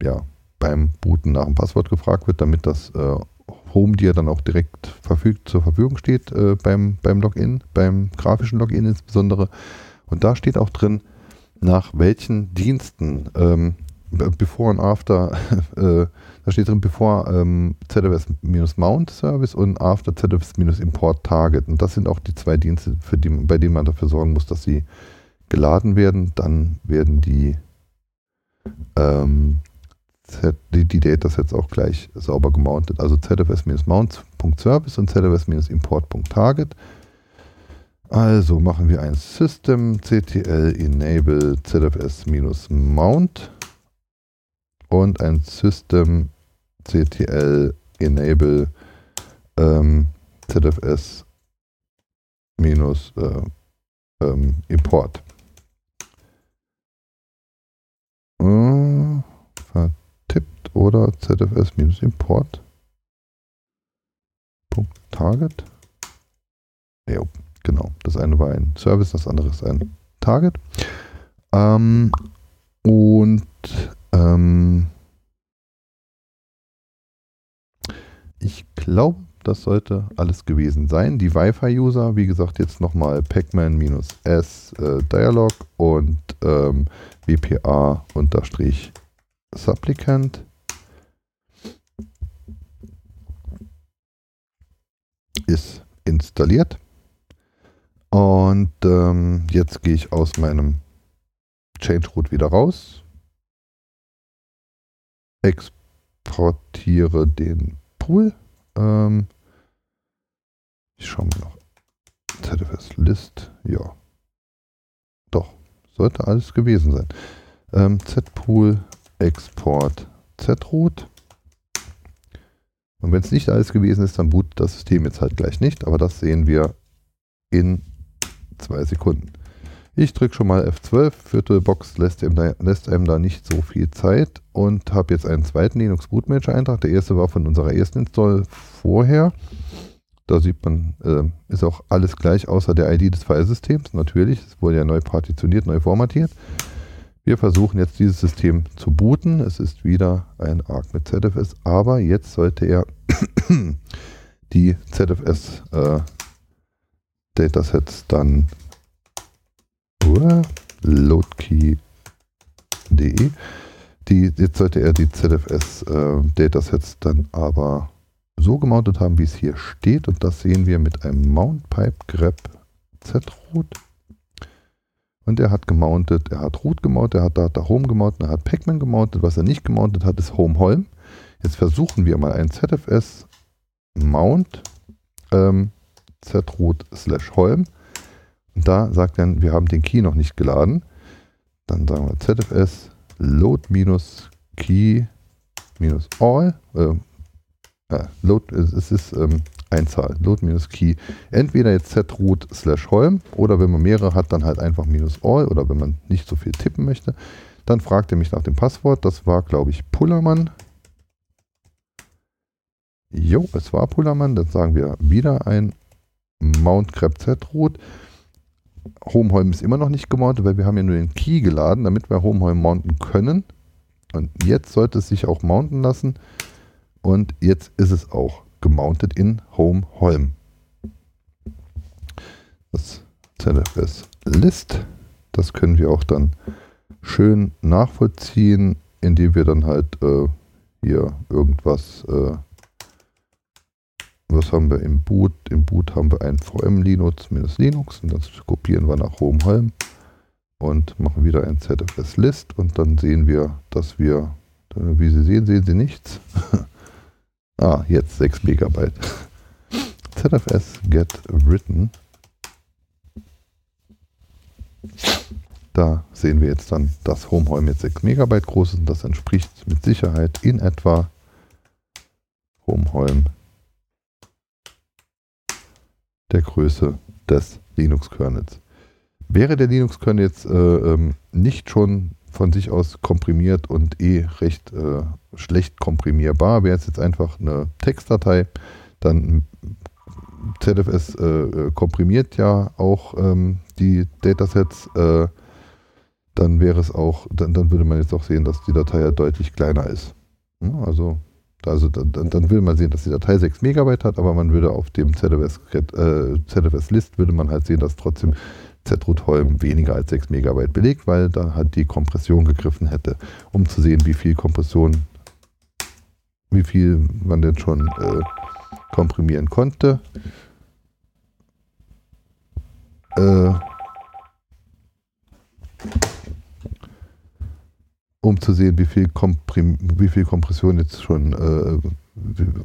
ja, beim Booten nach dem Passwort gefragt wird, damit das äh, Home dir dann auch direkt verfügt, zur Verfügung steht äh, beim, beim Login, beim grafischen Login insbesondere. Und da steht auch drin, nach welchen Diensten, ähm, before and after, äh, da steht drin, bevor ähm, ZFS-Mount Service und after ZFS-Import Target. Und das sind auch die zwei Dienste, die, bei denen man dafür sorgen muss, dass sie geladen werden. Dann werden die ähm, Z, die, die Datasets auch gleich sauber gemountet. Also zfs-mount.service und zfs-import.target. Also machen wir ein System ctl enable zfs-mount und ein System ctl enable ähm, zfs minus äh, ähm, import. Äh, vertippt oder zfs minus import. Punkt Target. Jo, genau. Das eine war ein Service, das andere ist ein Target. Ähm, und ähm, ich glaube, das sollte alles gewesen sein. Die Wi-Fi-User, wie gesagt, jetzt nochmal pacman-s äh, Dialog und ähm, wpa-supplicant. Ist installiert. Und ähm, jetzt gehe ich aus meinem Change Root wieder raus. Exportiere den Pool ähm, ich schaue mal noch. ZFS List, ja. Doch, sollte alles gewesen sein. Ähm, Z-Pool, Export, Z-Root. Und wenn es nicht alles gewesen ist, dann bootet das System jetzt halt gleich nicht, aber das sehen wir in zwei Sekunden. Ich drücke schon mal F12, VirtualBox lässt lässt einem da nicht so viel Zeit und habe jetzt einen zweiten Linux Boot Manager Eintrag. Der erste war von unserer ersten Install vorher. Da sieht man, äh, ist auch alles gleich außer der ID des Filesystems. Natürlich, es wurde ja neu partitioniert, neu formatiert. Wir versuchen jetzt dieses System zu booten. Es ist wieder ein ARC mit ZFS, aber jetzt sollte er die ZFS äh, Datasets dann loadkey.de. Die, jetzt sollte er die ZFS äh, dann aber so gemountet haben, wie es hier steht. Und das sehen wir mit einem Mount Pipe grep Z-Root. Und er hat gemountet, er hat Root gemountet, er hat Data Home gemountet, er hat Pacman gemountet. Was er nicht gemountet hat, ist Home Holm. Jetzt versuchen wir mal ein ZFS Mount ähm, Z-Root slash Holm da sagt er, wir haben den Key noch nicht geladen. Dann sagen wir ZFS load minus key minus all. Äh, äh, load, es ist ähm, Einzahl, load minus key. Entweder jetzt zroot slash holm oder wenn man mehrere hat, dann halt einfach minus all oder wenn man nicht so viel tippen möchte. Dann fragt er mich nach dem Passwort. Das war, glaube ich, Pullermann. Jo, es war Pullermann. Dann sagen wir wieder ein Mount Crab Z-Root. Homeholm ist immer noch nicht gemountet, weil wir haben ja nur den Key geladen, damit wir Homeholm mounten können. Und jetzt sollte es sich auch mounten lassen. Und jetzt ist es auch gemountet in Homeholm. Das ZFS List, das können wir auch dann schön nachvollziehen, indem wir dann halt äh, hier irgendwas äh, was haben wir im Boot? Im Boot haben wir ein VM Linux minus Linux und das kopieren wir nach Home Helm und machen wieder ein ZFS List und dann sehen wir, dass wir, wie Sie sehen, sehen Sie nichts. ah, jetzt 6 Megabyte. ZFS get written. Da sehen wir jetzt dann, dass Homeholm jetzt 6 Megabyte groß ist und das entspricht mit Sicherheit in etwa Homeholm der Größe des Linux-Kernels. Wäre der Linux-Kernel jetzt äh, ähm, nicht schon von sich aus komprimiert und eh recht äh, schlecht komprimierbar, wäre es jetzt einfach eine Textdatei, dann ZFS äh, äh, komprimiert ja auch ähm, die Datasets, äh, dann wäre es auch, dann, dann, würde man jetzt auch sehen, dass die Datei ja deutlich kleiner ist. Also also dann, dann will man sehen, dass die Datei 6 Megabyte hat, aber man würde auf dem ZFS, äh, ZFS List würde man halt sehen, dass trotzdem ZRoot Holm weniger als 6 Megabyte belegt, weil da halt die Kompression gegriffen hätte, um zu sehen, wie viel Kompression, wie viel man denn schon äh, komprimieren konnte. Äh, um zu sehen, wie viel, Komprim wie viel Kompression jetzt schon, äh,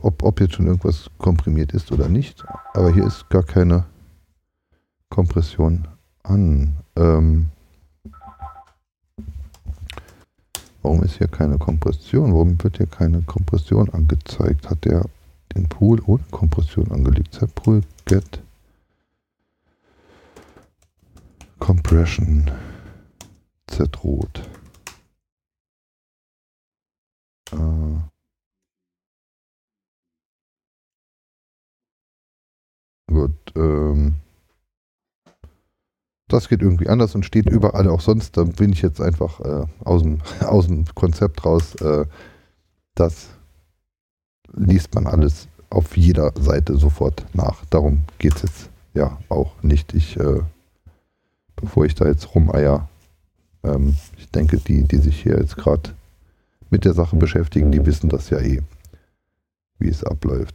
ob, ob jetzt schon irgendwas komprimiert ist oder nicht. Aber hier ist gar keine Kompression an. Ähm, warum ist hier keine Kompression? Warum wird hier keine Kompression angezeigt? Hat der den Pool ohne Kompression angelegt? Set Pool Get Compression Z rot. Äh, gut, ähm, das geht irgendwie anders und steht überall auch sonst. Da bin ich jetzt einfach äh, aus, dem, aus dem Konzept raus. Äh, das liest man alles auf jeder Seite sofort nach. Darum geht es jetzt ja auch nicht. Ich, äh, bevor ich da jetzt rumeier, ähm, ich denke, die, die sich hier jetzt gerade mit der Sache beschäftigen, die wissen das ja eh, wie es abläuft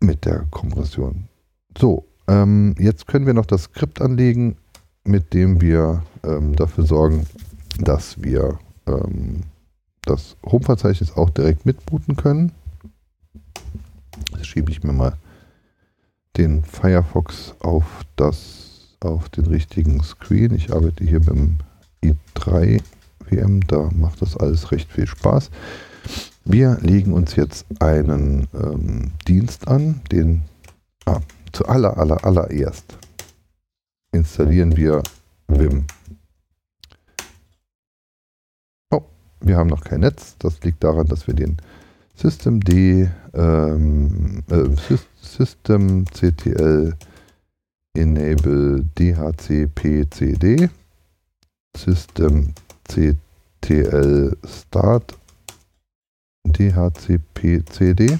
mit der Kompression. So, ähm, jetzt können wir noch das Skript anlegen, mit dem wir ähm, dafür sorgen, dass wir ähm, das Home-Verzeichnis auch direkt mitbooten können. Jetzt schiebe ich mir mal den Firefox auf das auf den richtigen Screen. Ich arbeite hier beim i3 VM, da macht das alles recht viel Spaß. Wir legen uns jetzt einen ähm, Dienst an, den ah, zu aller, aller, allererst installieren wir Vim. Oh, wir haben noch kein Netz. Das liegt daran, dass wir den systemd ähm, äh, systemctl enable dhcpcd systemctl start dhcpcd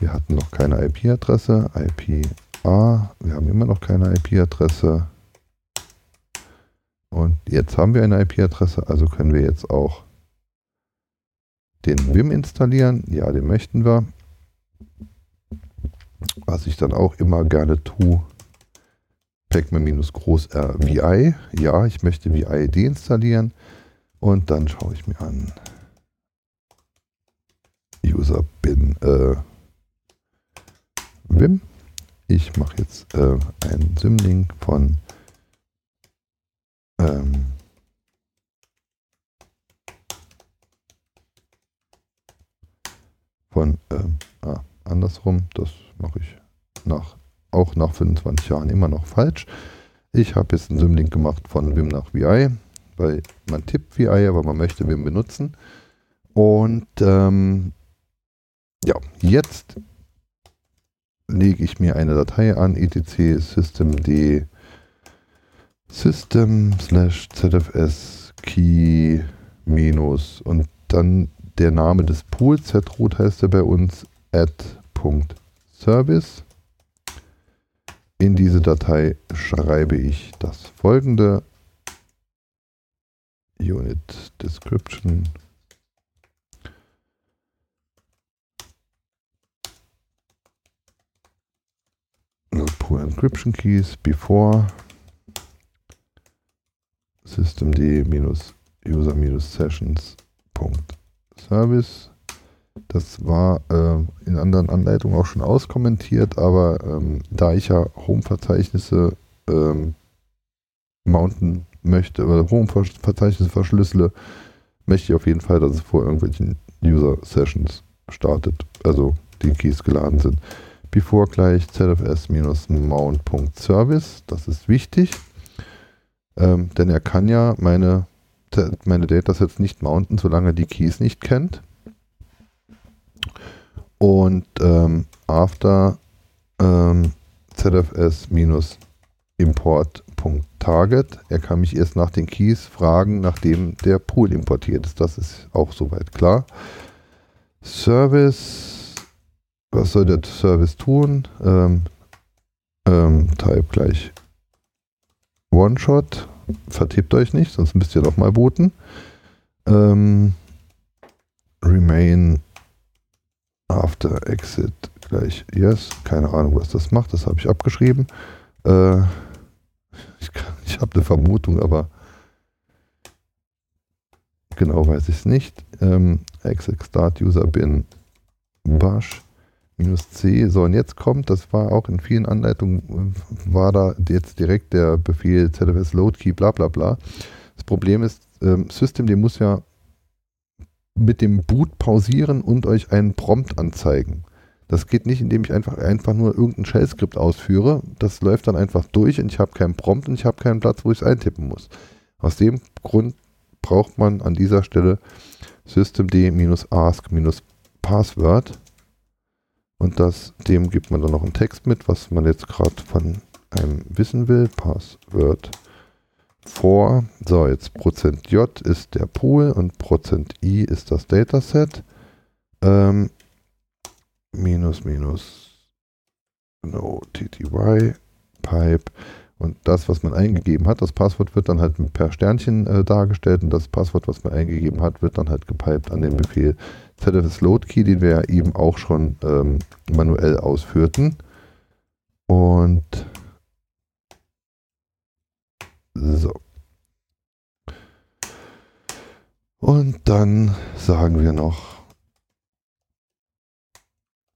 wir hatten noch keine IP-Adresse, IPA, wir haben immer noch keine IP-Adresse. Und jetzt haben wir eine IP-Adresse, also können wir jetzt auch den Vim installieren. Ja, den möchten wir. Was ich dann auch immer gerne tue, pacman-groß R VI. Ja, ich möchte VI deinstallieren. Und dann schaue ich mir an. User bin äh, Vim. Ich mache jetzt äh, ein Symlink von ähm, von ähm, ah, andersrum, das mache ich nach auch nach 25 Jahren immer noch falsch. Ich habe jetzt einen Symlink gemacht von Vim nach VI, weil man tippt VI, aber man möchte Vim benutzen. Und ähm, ja, jetzt lege ich mir eine Datei an, etc systemd system slash zfs key minus und dann der Name des Pools, zroot heißt er bei uns, add.service. In diese Datei schreibe ich das folgende. Unit Description. Pool encryption keys before. Systemd-user-sessions.service. Das war äh, in anderen Anleitungen auch schon auskommentiert, aber ähm, da ich ja Home-Verzeichnisse ähm, mounten möchte oder Home-Verzeichnisse verschlüssele, möchte ich auf jeden Fall, dass es vor irgendwelchen User-Sessions startet, also die Keys geladen sind before gleich zfs-mount.service. Das ist wichtig, ähm, denn er kann ja meine, meine Datasets nicht mounten, solange er die Keys nicht kennt. Und ähm, after ähm, zfs-import.target, er kann mich erst nach den Keys fragen, nachdem der Pool importiert ist. Das ist auch soweit klar. Service was soll der Service tun? Ähm, ähm, Type gleich One-Shot. Vertippt euch nicht, sonst müsst ihr nochmal booten. Ähm, remain after exit gleich yes. Keine Ahnung, was das macht. Das habe ich abgeschrieben. Äh, ich, ich habe eine Vermutung, aber genau weiß ich es nicht. Ähm, exec start user bin bash minus c. So, und jetzt kommt, das war auch in vielen Anleitungen, äh, war da jetzt direkt der Befehl ZFS load key bla bla bla. Das Problem ist, ähm, System, die muss ja mit dem Boot pausieren und euch einen Prompt anzeigen. Das geht nicht, indem ich einfach, einfach nur irgendein Shell-Skript ausführe. Das läuft dann einfach durch und ich habe keinen Prompt und ich habe keinen Platz, wo ich es eintippen muss. Aus dem Grund braucht man an dieser Stelle systemd-ask-password und das, dem gibt man dann noch einen Text mit, was man jetzt gerade von einem wissen will. Password vor. So, jetzt Prozent %j ist der Pool und Prozent %i ist das Dataset. Ähm, minus minus no tty pipe und das, was man eingegeben hat, das Passwort wird dann halt per Sternchen äh, dargestellt und das Passwort, was man eingegeben hat, wird dann halt gepiped an den Befehl ZFS Load Key, den wir ja eben auch schon ähm, manuell ausführten. Und so. Und dann sagen wir noch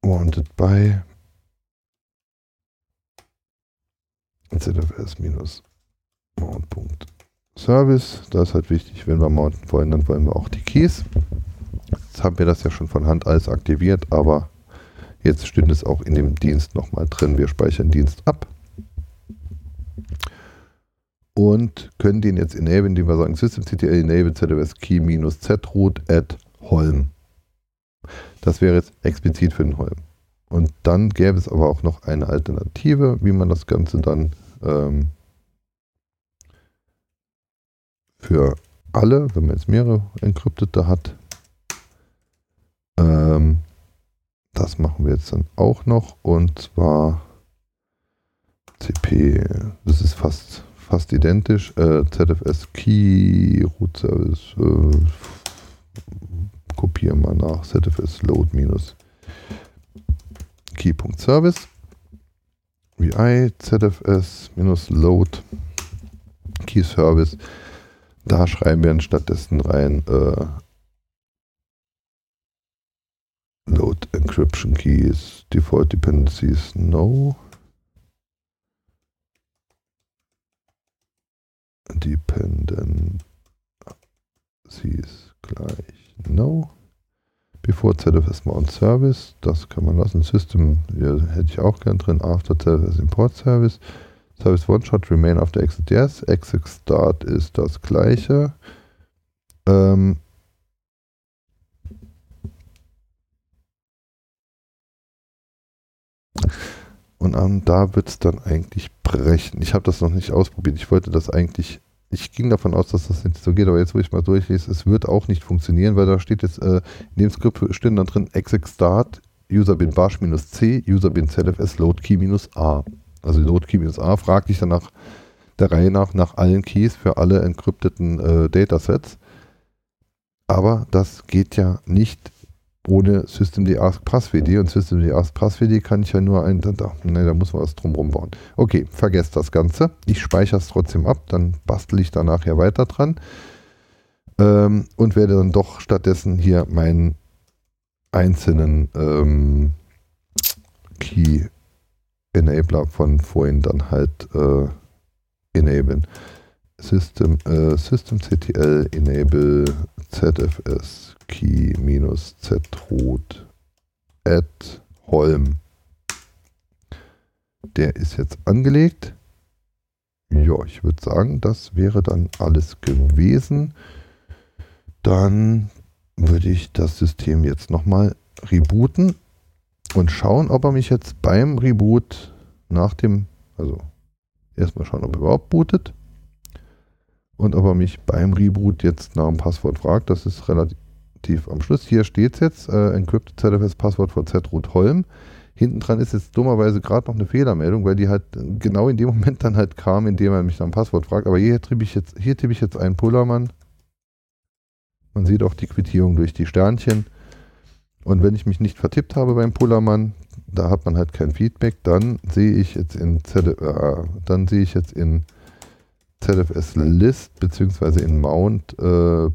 wanted by ZFS-mount.service. Da ist halt wichtig, wenn wir mounten wollen, dann wollen wir auch die Keys. Jetzt haben wir das ja schon von Hand alles aktiviert, aber jetzt steht es auch in dem Dienst nochmal drin. Wir speichern Dienst ab und können den jetzt enablen, indem wir sagen systemctl enable ZFS key minus zroot at Holm. Das wäre jetzt explizit für den Holm. Und dann gäbe es aber auch noch eine Alternative, wie man das Ganze dann ähm, für alle, wenn man jetzt mehrere Encryptete hat, ähm, das machen wir jetzt dann auch noch und zwar CP, das ist fast fast identisch. Äh, ZFS Key Root Service äh, kopieren wir nach ZFS Load minus Key.Service. VI ZFS minus Load Key Service. Da schreiben wir stattdessen rein äh, Load Encryption Keys Default Dependencies No. Dependencies gleich No. Before ZFS Mount Service, das kann man lassen. System ja, hätte ich auch gern drin. After ZFS Import Service. Service One Shot Remain after Exit Yes. Exit Start ist das gleiche. Ähm, und ähm, da wird es dann eigentlich brechen. Ich habe das noch nicht ausprobiert. Ich wollte das eigentlich ich ging davon aus, dass das nicht so geht, aber jetzt, wo ich mal durchlese, es wird auch nicht funktionieren, weil da steht jetzt, äh, in dem Skript stehen dann drin exec start user bin bash minus c, user bin zfs load key minus a. Also load key minus a fragt dich dann nach der Reihe nach nach allen Keys für alle encrypteten äh, Datasets. Aber das geht ja nicht ohne Systemd Ask Passwd und Systemd Ask Passwd kann ich ja nur ein, da, ne, da muss man was drumherum bauen. Okay, vergesst das Ganze. Ich speichere es trotzdem ab, dann bastel ich da nachher weiter dran ähm, und werde dann doch stattdessen hier meinen einzelnen ähm, Key Enabler von vorhin dann halt äh, enablen. System, äh, systemctl enable ZFS key-zroot at Holm. Der ist jetzt angelegt. Ja, ich würde sagen, das wäre dann alles gewesen. Dann würde ich das System jetzt nochmal rebooten und schauen, ob er mich jetzt beim Reboot nach dem, also erstmal schauen, ob er überhaupt bootet und ob er mich beim Reboot jetzt nach dem Passwort fragt. Das ist relativ tief am Schluss. Hier steht es jetzt, äh, Encrypted ZFS Passwort von zroot Holm. Hinten dran ist jetzt dummerweise gerade noch eine Fehlermeldung, weil die halt genau in dem Moment dann halt kam, in dem er mich nach dem Passwort fragt. Aber hier tippe ich jetzt, hier tippe ich jetzt einen Pullermann. Man sieht auch die Quittierung durch die Sternchen. Und wenn ich mich nicht vertippt habe beim Pullermann, da hat man halt kein Feedback, dann sehe ich jetzt in ZF, äh, dann sehe ich jetzt in ZFS List beziehungsweise in Mount äh,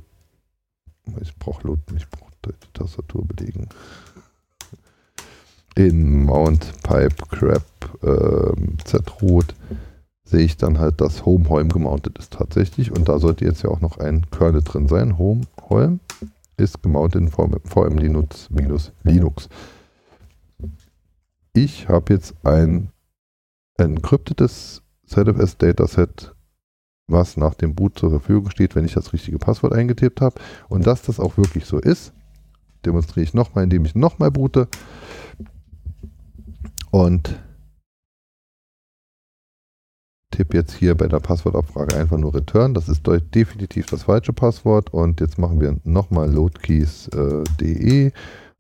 Ich brauche ich brauche die Tastatur belegen. In Mount Pipe Crap ähm, Z-Root sehe ich dann halt, dass Home Holm gemountet ist tatsächlich. Und da sollte jetzt ja auch noch ein Kernel drin sein. Home Holm ist gemountet in VM, VM Linux minus Linux. Ich habe jetzt ein encryptetes ZFS Dataset, was nach dem Boot zur Verfügung steht, wenn ich das richtige Passwort eingetippt habe. Und dass das auch wirklich so ist, demonstriere ich nochmal, indem ich nochmal boote. Und tippe jetzt hier bei der Passwortabfrage einfach nur Return. Das ist definitiv das falsche Passwort. Und jetzt machen wir nochmal loadkeys.de äh,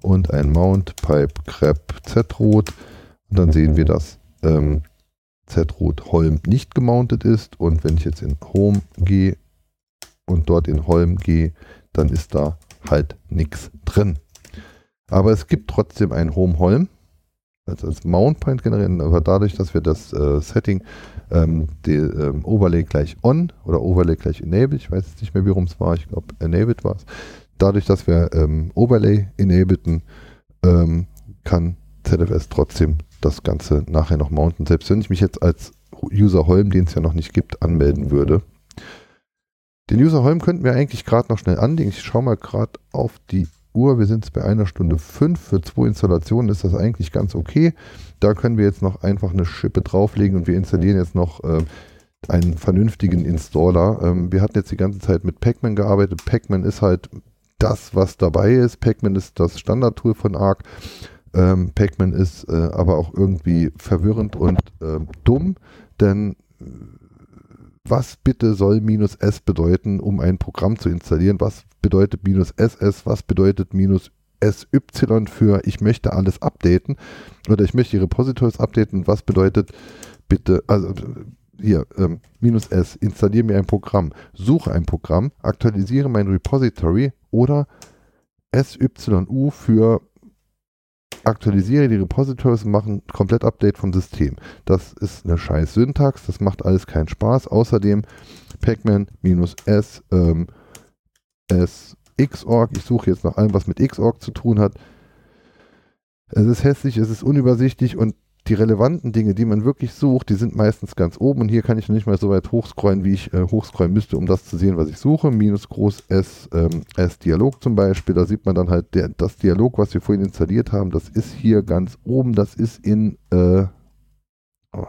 und ein Mount Pipe Crap Z-Root. Und dann sehen wir, dass ähm, Z-Root Holm nicht gemountet ist. Und wenn ich jetzt in Home gehe und dort in Holm gehe, dann ist da halt nichts drin. Aber es gibt trotzdem ein Home Holm als, als Mount Point generieren, aber dadurch, dass wir das äh, Setting ähm, die, ähm, Overlay gleich on oder Overlay gleich enabled, ich weiß jetzt nicht mehr, wie rum es war, ich glaube enabled war es, dadurch, dass wir ähm, Overlay enableden, ähm, kann ZFS trotzdem das Ganze nachher noch mounten. Selbst wenn ich mich jetzt als User Holm, den es ja noch nicht gibt, anmelden würde. Den User Holm könnten wir eigentlich gerade noch schnell anlegen. Ich schaue mal gerade auf die Uhr. Wir sind jetzt bei einer Stunde fünf. Für zwei Installationen ist das eigentlich ganz okay. Da können wir jetzt noch einfach eine Schippe drauflegen und wir installieren jetzt noch äh, einen vernünftigen Installer. Ähm, wir hatten jetzt die ganze Zeit mit Pacman gearbeitet. Pacman ist halt das, was dabei ist. Pacman ist das Standardtool von ARC. Ähm, Pacman ist äh, aber auch irgendwie verwirrend und äh, dumm, denn was bitte soll minus S bedeuten, um ein Programm zu installieren? Was bedeutet minus SS? Was bedeutet minus SY für ich möchte alles updaten oder ich möchte die Repositories updaten? Was bedeutet bitte, also hier, ähm, minus S, installiere mir ein Programm, suche ein Programm, aktualisiere mein Repository oder SYU für aktualisiere die Repositories und mache ein komplett Update vom System. Das ist eine scheiß Syntax, das macht alles keinen Spaß. Außerdem pacman-s ähm, xorg, ich suche jetzt nach allem, was mit xorg zu tun hat. Es ist hässlich, es ist unübersichtlich und die relevanten Dinge, die man wirklich sucht, die sind meistens ganz oben und hier kann ich nicht mal so weit hochscrollen, wie ich äh, hochscrollen müsste, um das zu sehen, was ich suche. Minus groß S, ähm, S Dialog zum Beispiel, da sieht man dann halt der, das Dialog, was wir vorhin installiert haben, das ist hier ganz oben, das ist in, äh, oh,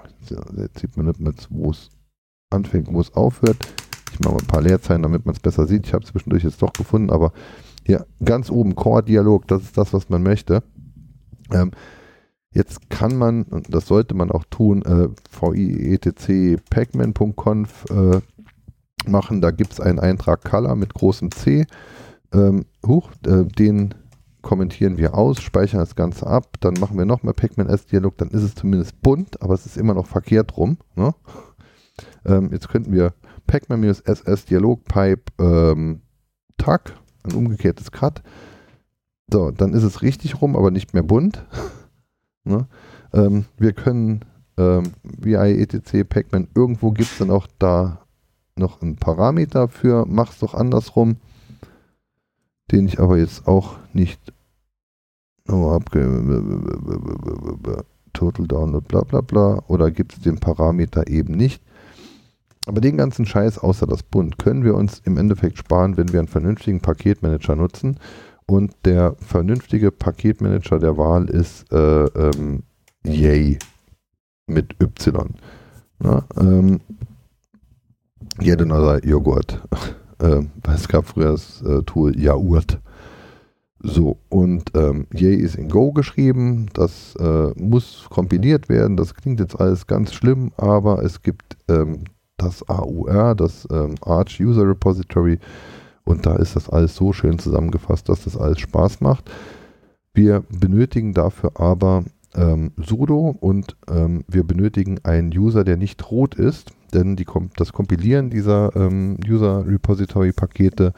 jetzt sieht man nicht mehr, wo es anfängt, wo es aufhört. Ich mache mal ein paar Leerzeichen, damit man es besser sieht. Ich habe zwischendurch jetzt doch gefunden, aber hier ganz oben Core-Dialog, das ist das, was man möchte. Ähm, Jetzt kann man, und das sollte man auch tun, äh, vietc pacman.conf äh, machen. Da gibt es einen Eintrag Color mit großem C. Ähm, huch, äh, den kommentieren wir aus, speichern das Ganze ab, dann machen wir nochmal Pacman S-Dialog, dann ist es zumindest bunt, aber es ist immer noch verkehrt rum. Ne? Ähm, jetzt könnten wir Pacman-SS Dialog Pipe ähm, Tag, ein umgekehrtes Cut. So, dann ist es richtig rum, aber nicht mehr bunt. Ne? Ähm, wir können ähm, VI, etc, Pacman, irgendwo gibt es dann auch da noch einen Parameter für, mach's doch andersrum, den ich aber jetzt auch nicht oh, Total Download, bla bla bla, oder gibt es den Parameter eben nicht. Aber den ganzen Scheiß außer das Bund können wir uns im Endeffekt sparen, wenn wir einen vernünftigen Paketmanager nutzen und der vernünftige Paketmanager der Wahl ist äh, ähm, Yay mit Y. Na, ähm, yet another Joghurt. äh, es gab früher das äh, Tool Jaurt. So, und ähm, Yay ist in Go geschrieben, das äh, muss kompiliert werden, das klingt jetzt alles ganz schlimm, aber es gibt ähm, das AUR, das ähm, Arch User Repository, und da ist das alles so schön zusammengefasst, dass das alles Spaß macht. Wir benötigen dafür aber ähm, sudo und ähm, wir benötigen einen User, der nicht rot ist, denn die, das Kompilieren dieser ähm, User Repository Pakete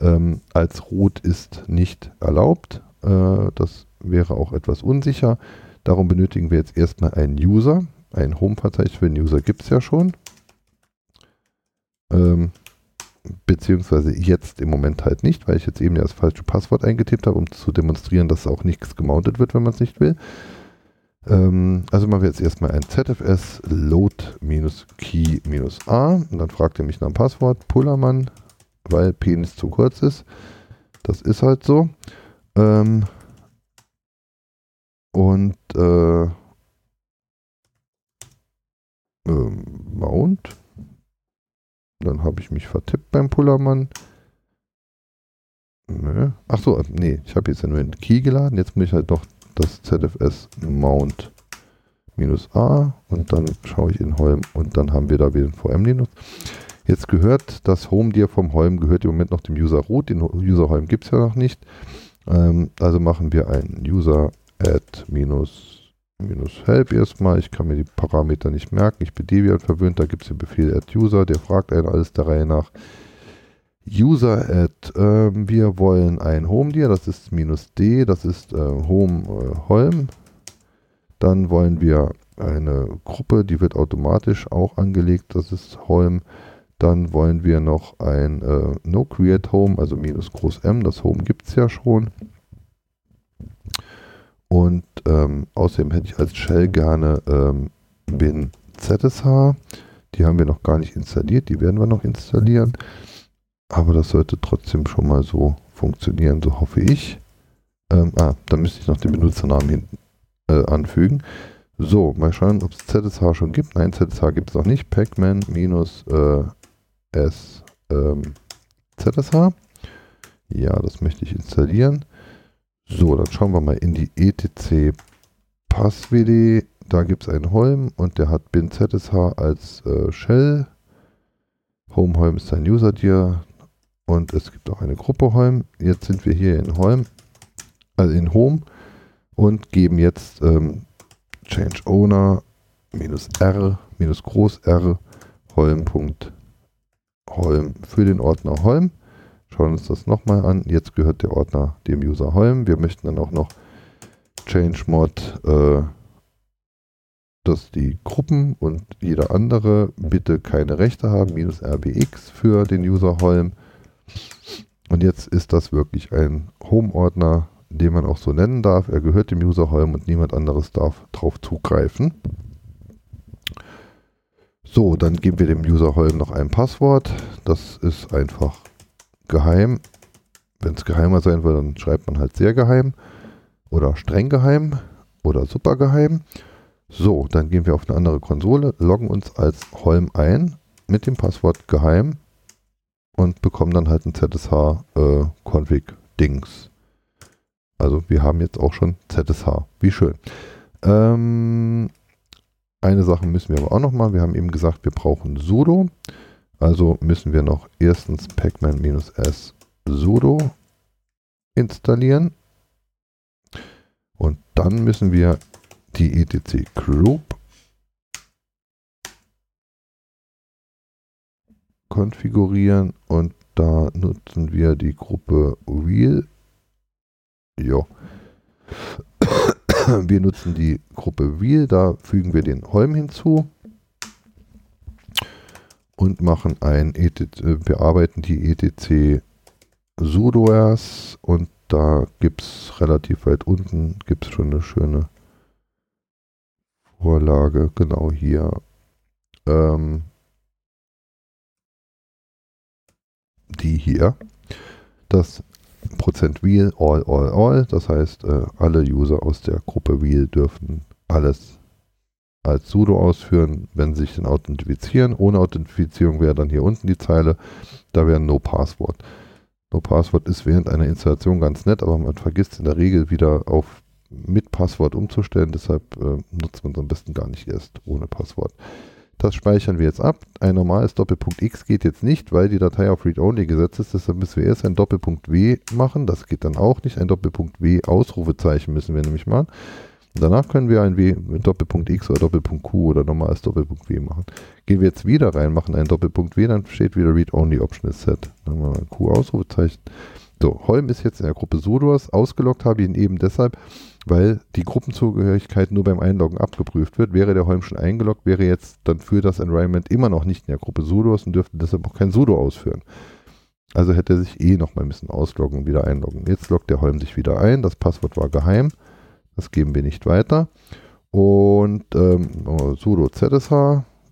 ähm, als rot ist nicht erlaubt. Äh, das wäre auch etwas unsicher. Darum benötigen wir jetzt erstmal einen User. Ein Home-Verzeichnis für den User gibt es ja schon. Ähm, beziehungsweise jetzt im Moment halt nicht, weil ich jetzt eben das falsche Passwort eingetippt habe, um zu demonstrieren, dass auch nichts gemountet wird, wenn man es nicht will. Ähm, also machen wir jetzt erstmal ein ZFS load-key-a und dann fragt er mich nach dem Passwort, Pullermann, weil Penis zu kurz ist. Das ist halt so. Ähm, und äh, ähm, Mount. Dann habe ich mich vertippt beim Pullermann. Nö. Ach so, nee, ich habe jetzt ja nur den Key geladen. Jetzt muss ich halt noch das ZFS Mount minus A und dann schaue ich in Holm und dann haben wir da wieder ein VM Linux. Jetzt gehört das Home dir vom Holm gehört im Moment noch dem User Root. Den User Holm gibt es ja noch nicht. Ähm, also machen wir ein User add minus, minus help erstmal. Ich kann mir die Parameter nicht merken. Ich bin Debian verwöhnt. Da gibt es den Befehl add user. Der fragt einen alles der Reihe nach. User add. Ähm, wir wollen ein Home dir. Das ist minus D. Das ist äh, Home äh, Holm. Dann wollen wir eine Gruppe, die wird automatisch auch angelegt. Das ist Holm. Dann wollen wir noch ein äh, No Create Home, also minus groß M, das Home gibt es ja schon. Und ähm, außerdem hätte ich als Shell gerne ähm, bin ZSH. Die haben wir noch gar nicht installiert, die werden wir noch installieren. Aber das sollte trotzdem schon mal so funktionieren, so hoffe ich. Ähm, ah, da müsste ich noch den Benutzernamen hinten äh, anfügen. So, mal schauen, ob es ZSH schon gibt. Nein, ZSH gibt es noch nicht. Pacman minus äh, ähm, ZSH. Ja, das möchte ich installieren. So, dann schauen wir mal in die etc passwd. Da gibt es einen Holm und der hat bin ZSH als äh, Shell. Home Holm ist sein User dir und es gibt auch eine Gruppe Holm. Jetzt sind wir hier in Holm, also in Home und geben jetzt ähm, Change Owner minus R minus Groß R Holm.Holm für den Ordner Holm. Schauen uns das nochmal an. Jetzt gehört der Ordner dem User Holm. Wir möchten dann auch noch Change Mod, äh, dass die Gruppen und jeder andere bitte keine Rechte haben, minus RBX für den User Holm. Und jetzt ist das wirklich ein Home-Ordner, den man auch so nennen darf. Er gehört dem User Holm und niemand anderes darf darauf zugreifen. So, dann geben wir dem User Holm noch ein Passwort. Das ist einfach geheim. Wenn es geheimer sein will, dann schreibt man halt sehr geheim oder streng geheim oder super geheim. So, dann gehen wir auf eine andere Konsole, loggen uns als Holm ein mit dem Passwort geheim und bekommen dann halt ein ZSH-Config-Dings. Äh, also wir haben jetzt auch schon ZSH. Wie schön. Ähm, eine Sache müssen wir aber auch noch mal. Wir haben eben gesagt, wir brauchen sudo. Also müssen wir noch erstens pacman-s sudo installieren. Und dann müssen wir die etc group konfigurieren und da nutzen wir die Gruppe real ja. Wir nutzen die Gruppe Wheel, da fügen wir den Holm hinzu und machen ein ETC, äh, bearbeiten die etc sudoers und da gibt es relativ weit unten gibt es schon eine schöne Vorlage, genau hier. Ähm, die hier. Das Prozent Wheel, all, all, all. Das heißt, äh, alle User aus der Gruppe Wheel dürfen alles als sudo ausführen, wenn sie sich dann authentifizieren. Ohne Authentifizierung wäre dann hier unten die Zeile, da wäre No Passwort. No Passwort ist während einer Installation ganz nett, aber man vergisst in der Regel wieder auf mit Passwort umzustellen, deshalb äh, nutzt man es am besten gar nicht erst ohne Passwort. Das speichern wir jetzt ab. Ein normales Doppelpunkt X geht jetzt nicht, weil die Datei auf Read-Only gesetzt ist. Deshalb müssen wir erst ein Doppelpunkt W machen. Das geht dann auch nicht. Ein Doppelpunkt W Ausrufezeichen müssen wir nämlich machen. Danach können wir ein W mit Doppelpunkt X oder Doppelpunkt Q oder normales Doppelpunkt W machen. Gehen wir jetzt wieder rein, machen einen Doppelpunkt W, dann steht wieder Read-Only Option is set. Dann haben wir ein Q Ausrufezeichen. So, Holm ist jetzt in der Gruppe Sudos. Ausgelockt habe ich ihn eben deshalb, weil die Gruppenzugehörigkeit nur beim Einloggen abgeprüft wird. Wäre der Holm schon eingeloggt, wäre jetzt dann für das Environment immer noch nicht in der Gruppe sudos und dürfte deshalb auch kein sudo ausführen. Also hätte er sich eh noch mal ein bisschen ausloggen und wieder einloggen. Jetzt loggt der Holm sich wieder ein. Das Passwort war geheim. Das geben wir nicht weiter. Und ähm, sudo zsh.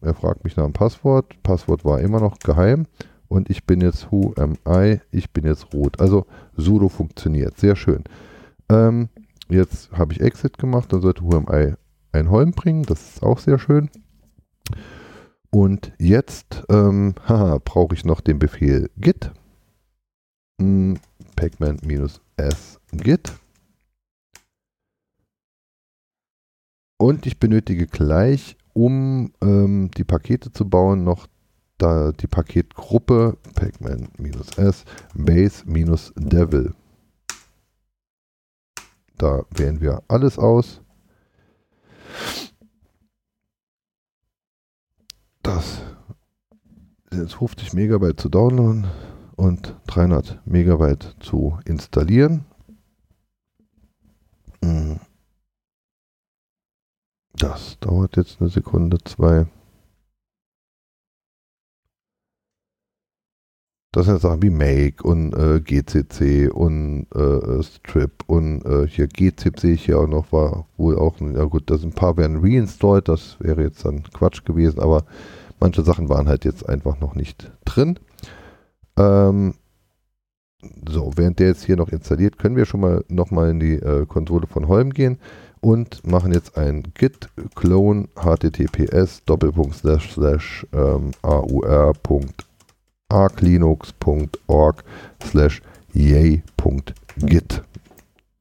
Er fragt mich nach dem Passwort. Passwort war immer noch geheim. Und ich bin jetzt who am I? Ich bin jetzt rot. Also sudo funktioniert. Sehr schön. Ähm, Jetzt habe ich Exit gemacht, dann sollte WhoAmI ein Holm bringen, das ist auch sehr schön. Und jetzt ähm, brauche ich noch den Befehl git hm, pacman-s git und ich benötige gleich, um ähm, die Pakete zu bauen, noch da die Paketgruppe pacman-s base-devil da wählen wir alles aus. Das sind 50 Megabyte zu downloaden und 300 Megabyte zu installieren. Hm. Das dauert jetzt eine Sekunde, zwei. Das sind Sachen wie Make und äh, GCC und äh, Strip und äh, hier GZIP sehe ich hier auch noch, war wohl auch, ja gut, da sind ein paar werden reinstalled, das wäre jetzt dann Quatsch gewesen, aber manche Sachen waren halt jetzt einfach noch nicht drin. Ähm, so, während der jetzt hier noch installiert, können wir schon mal nochmal in die äh, Konsole von Holm gehen und machen jetzt ein git clone https doppelpunkt slash ähm, yay.git.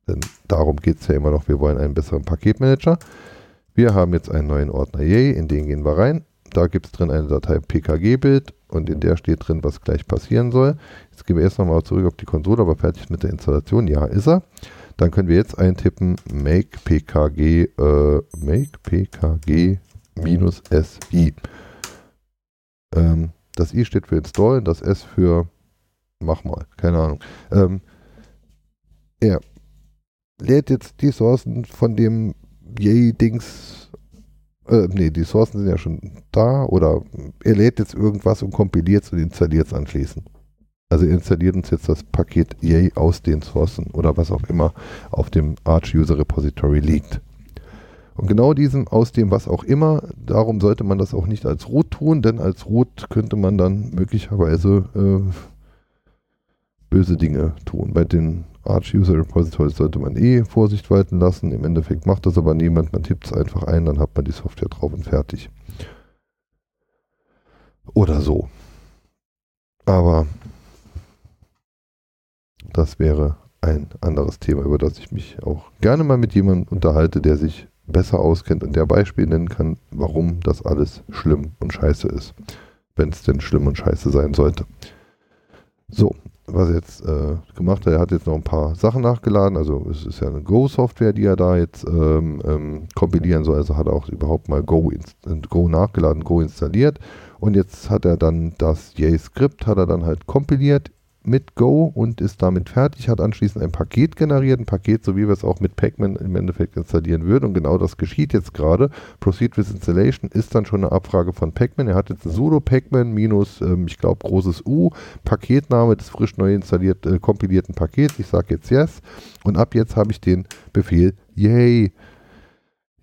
Denn darum geht es ja immer noch, wir wollen einen besseren Paketmanager. Wir haben jetzt einen neuen Ordner yay, in den gehen wir rein. Da gibt es drin eine Datei pkg-Bild und in der steht drin, was gleich passieren soll. Jetzt gehen wir erst nochmal zurück auf die Konsole, aber fertig mit der Installation. Ja, ist er. Dann können wir jetzt eintippen make pkg, äh, make pkg minus si. Ähm, das I steht für Install, das S für mach mal, keine Ahnung. Ähm, er lädt jetzt die Sourcen von dem Yay-Dings, äh, nee, die Sourcen sind ja schon da oder er lädt jetzt irgendwas und kompiliert es und installiert es anschließend. Also er installiert uns jetzt das Paket Yay aus den Sourcen oder was auch immer auf dem Arch User Repository liegt. Und genau diesem, aus dem was auch immer, darum sollte man das auch nicht als Root tun, denn als Root könnte man dann möglicherweise äh, böse Dinge tun. Bei den Arch User Repositories sollte man eh Vorsicht walten lassen. Im Endeffekt macht das aber niemand. Man tippt es einfach ein, dann hat man die Software drauf und fertig. Oder so. Aber das wäre ein anderes Thema, über das ich mich auch gerne mal mit jemandem unterhalte, der sich besser auskennt und der Beispiel nennen kann, warum das alles schlimm und scheiße ist. Wenn es denn schlimm und scheiße sein sollte. So, was er jetzt äh, gemacht hat, er hat jetzt noch ein paar Sachen nachgeladen. Also es ist ja eine Go-Software, die er da jetzt ähm, ähm, kompilieren soll. Also hat er auch überhaupt mal Go, Go nachgeladen, Go installiert. Und jetzt hat er dann das Yay-Skript, hat er dann halt kompiliert mit Go und ist damit fertig, hat anschließend ein Paket generiert, ein Paket, so wie wir es auch mit Pacman im Endeffekt installieren würden und genau das geschieht jetzt gerade. Proceed with Installation ist dann schon eine Abfrage von Pacman. Er hat jetzt ein sudo Pacman minus, ähm, ich glaube, großes U, Paketname des frisch neu installiert, äh, kompilierten Pakets. Ich sage jetzt Yes und ab jetzt habe ich den Befehl Yay.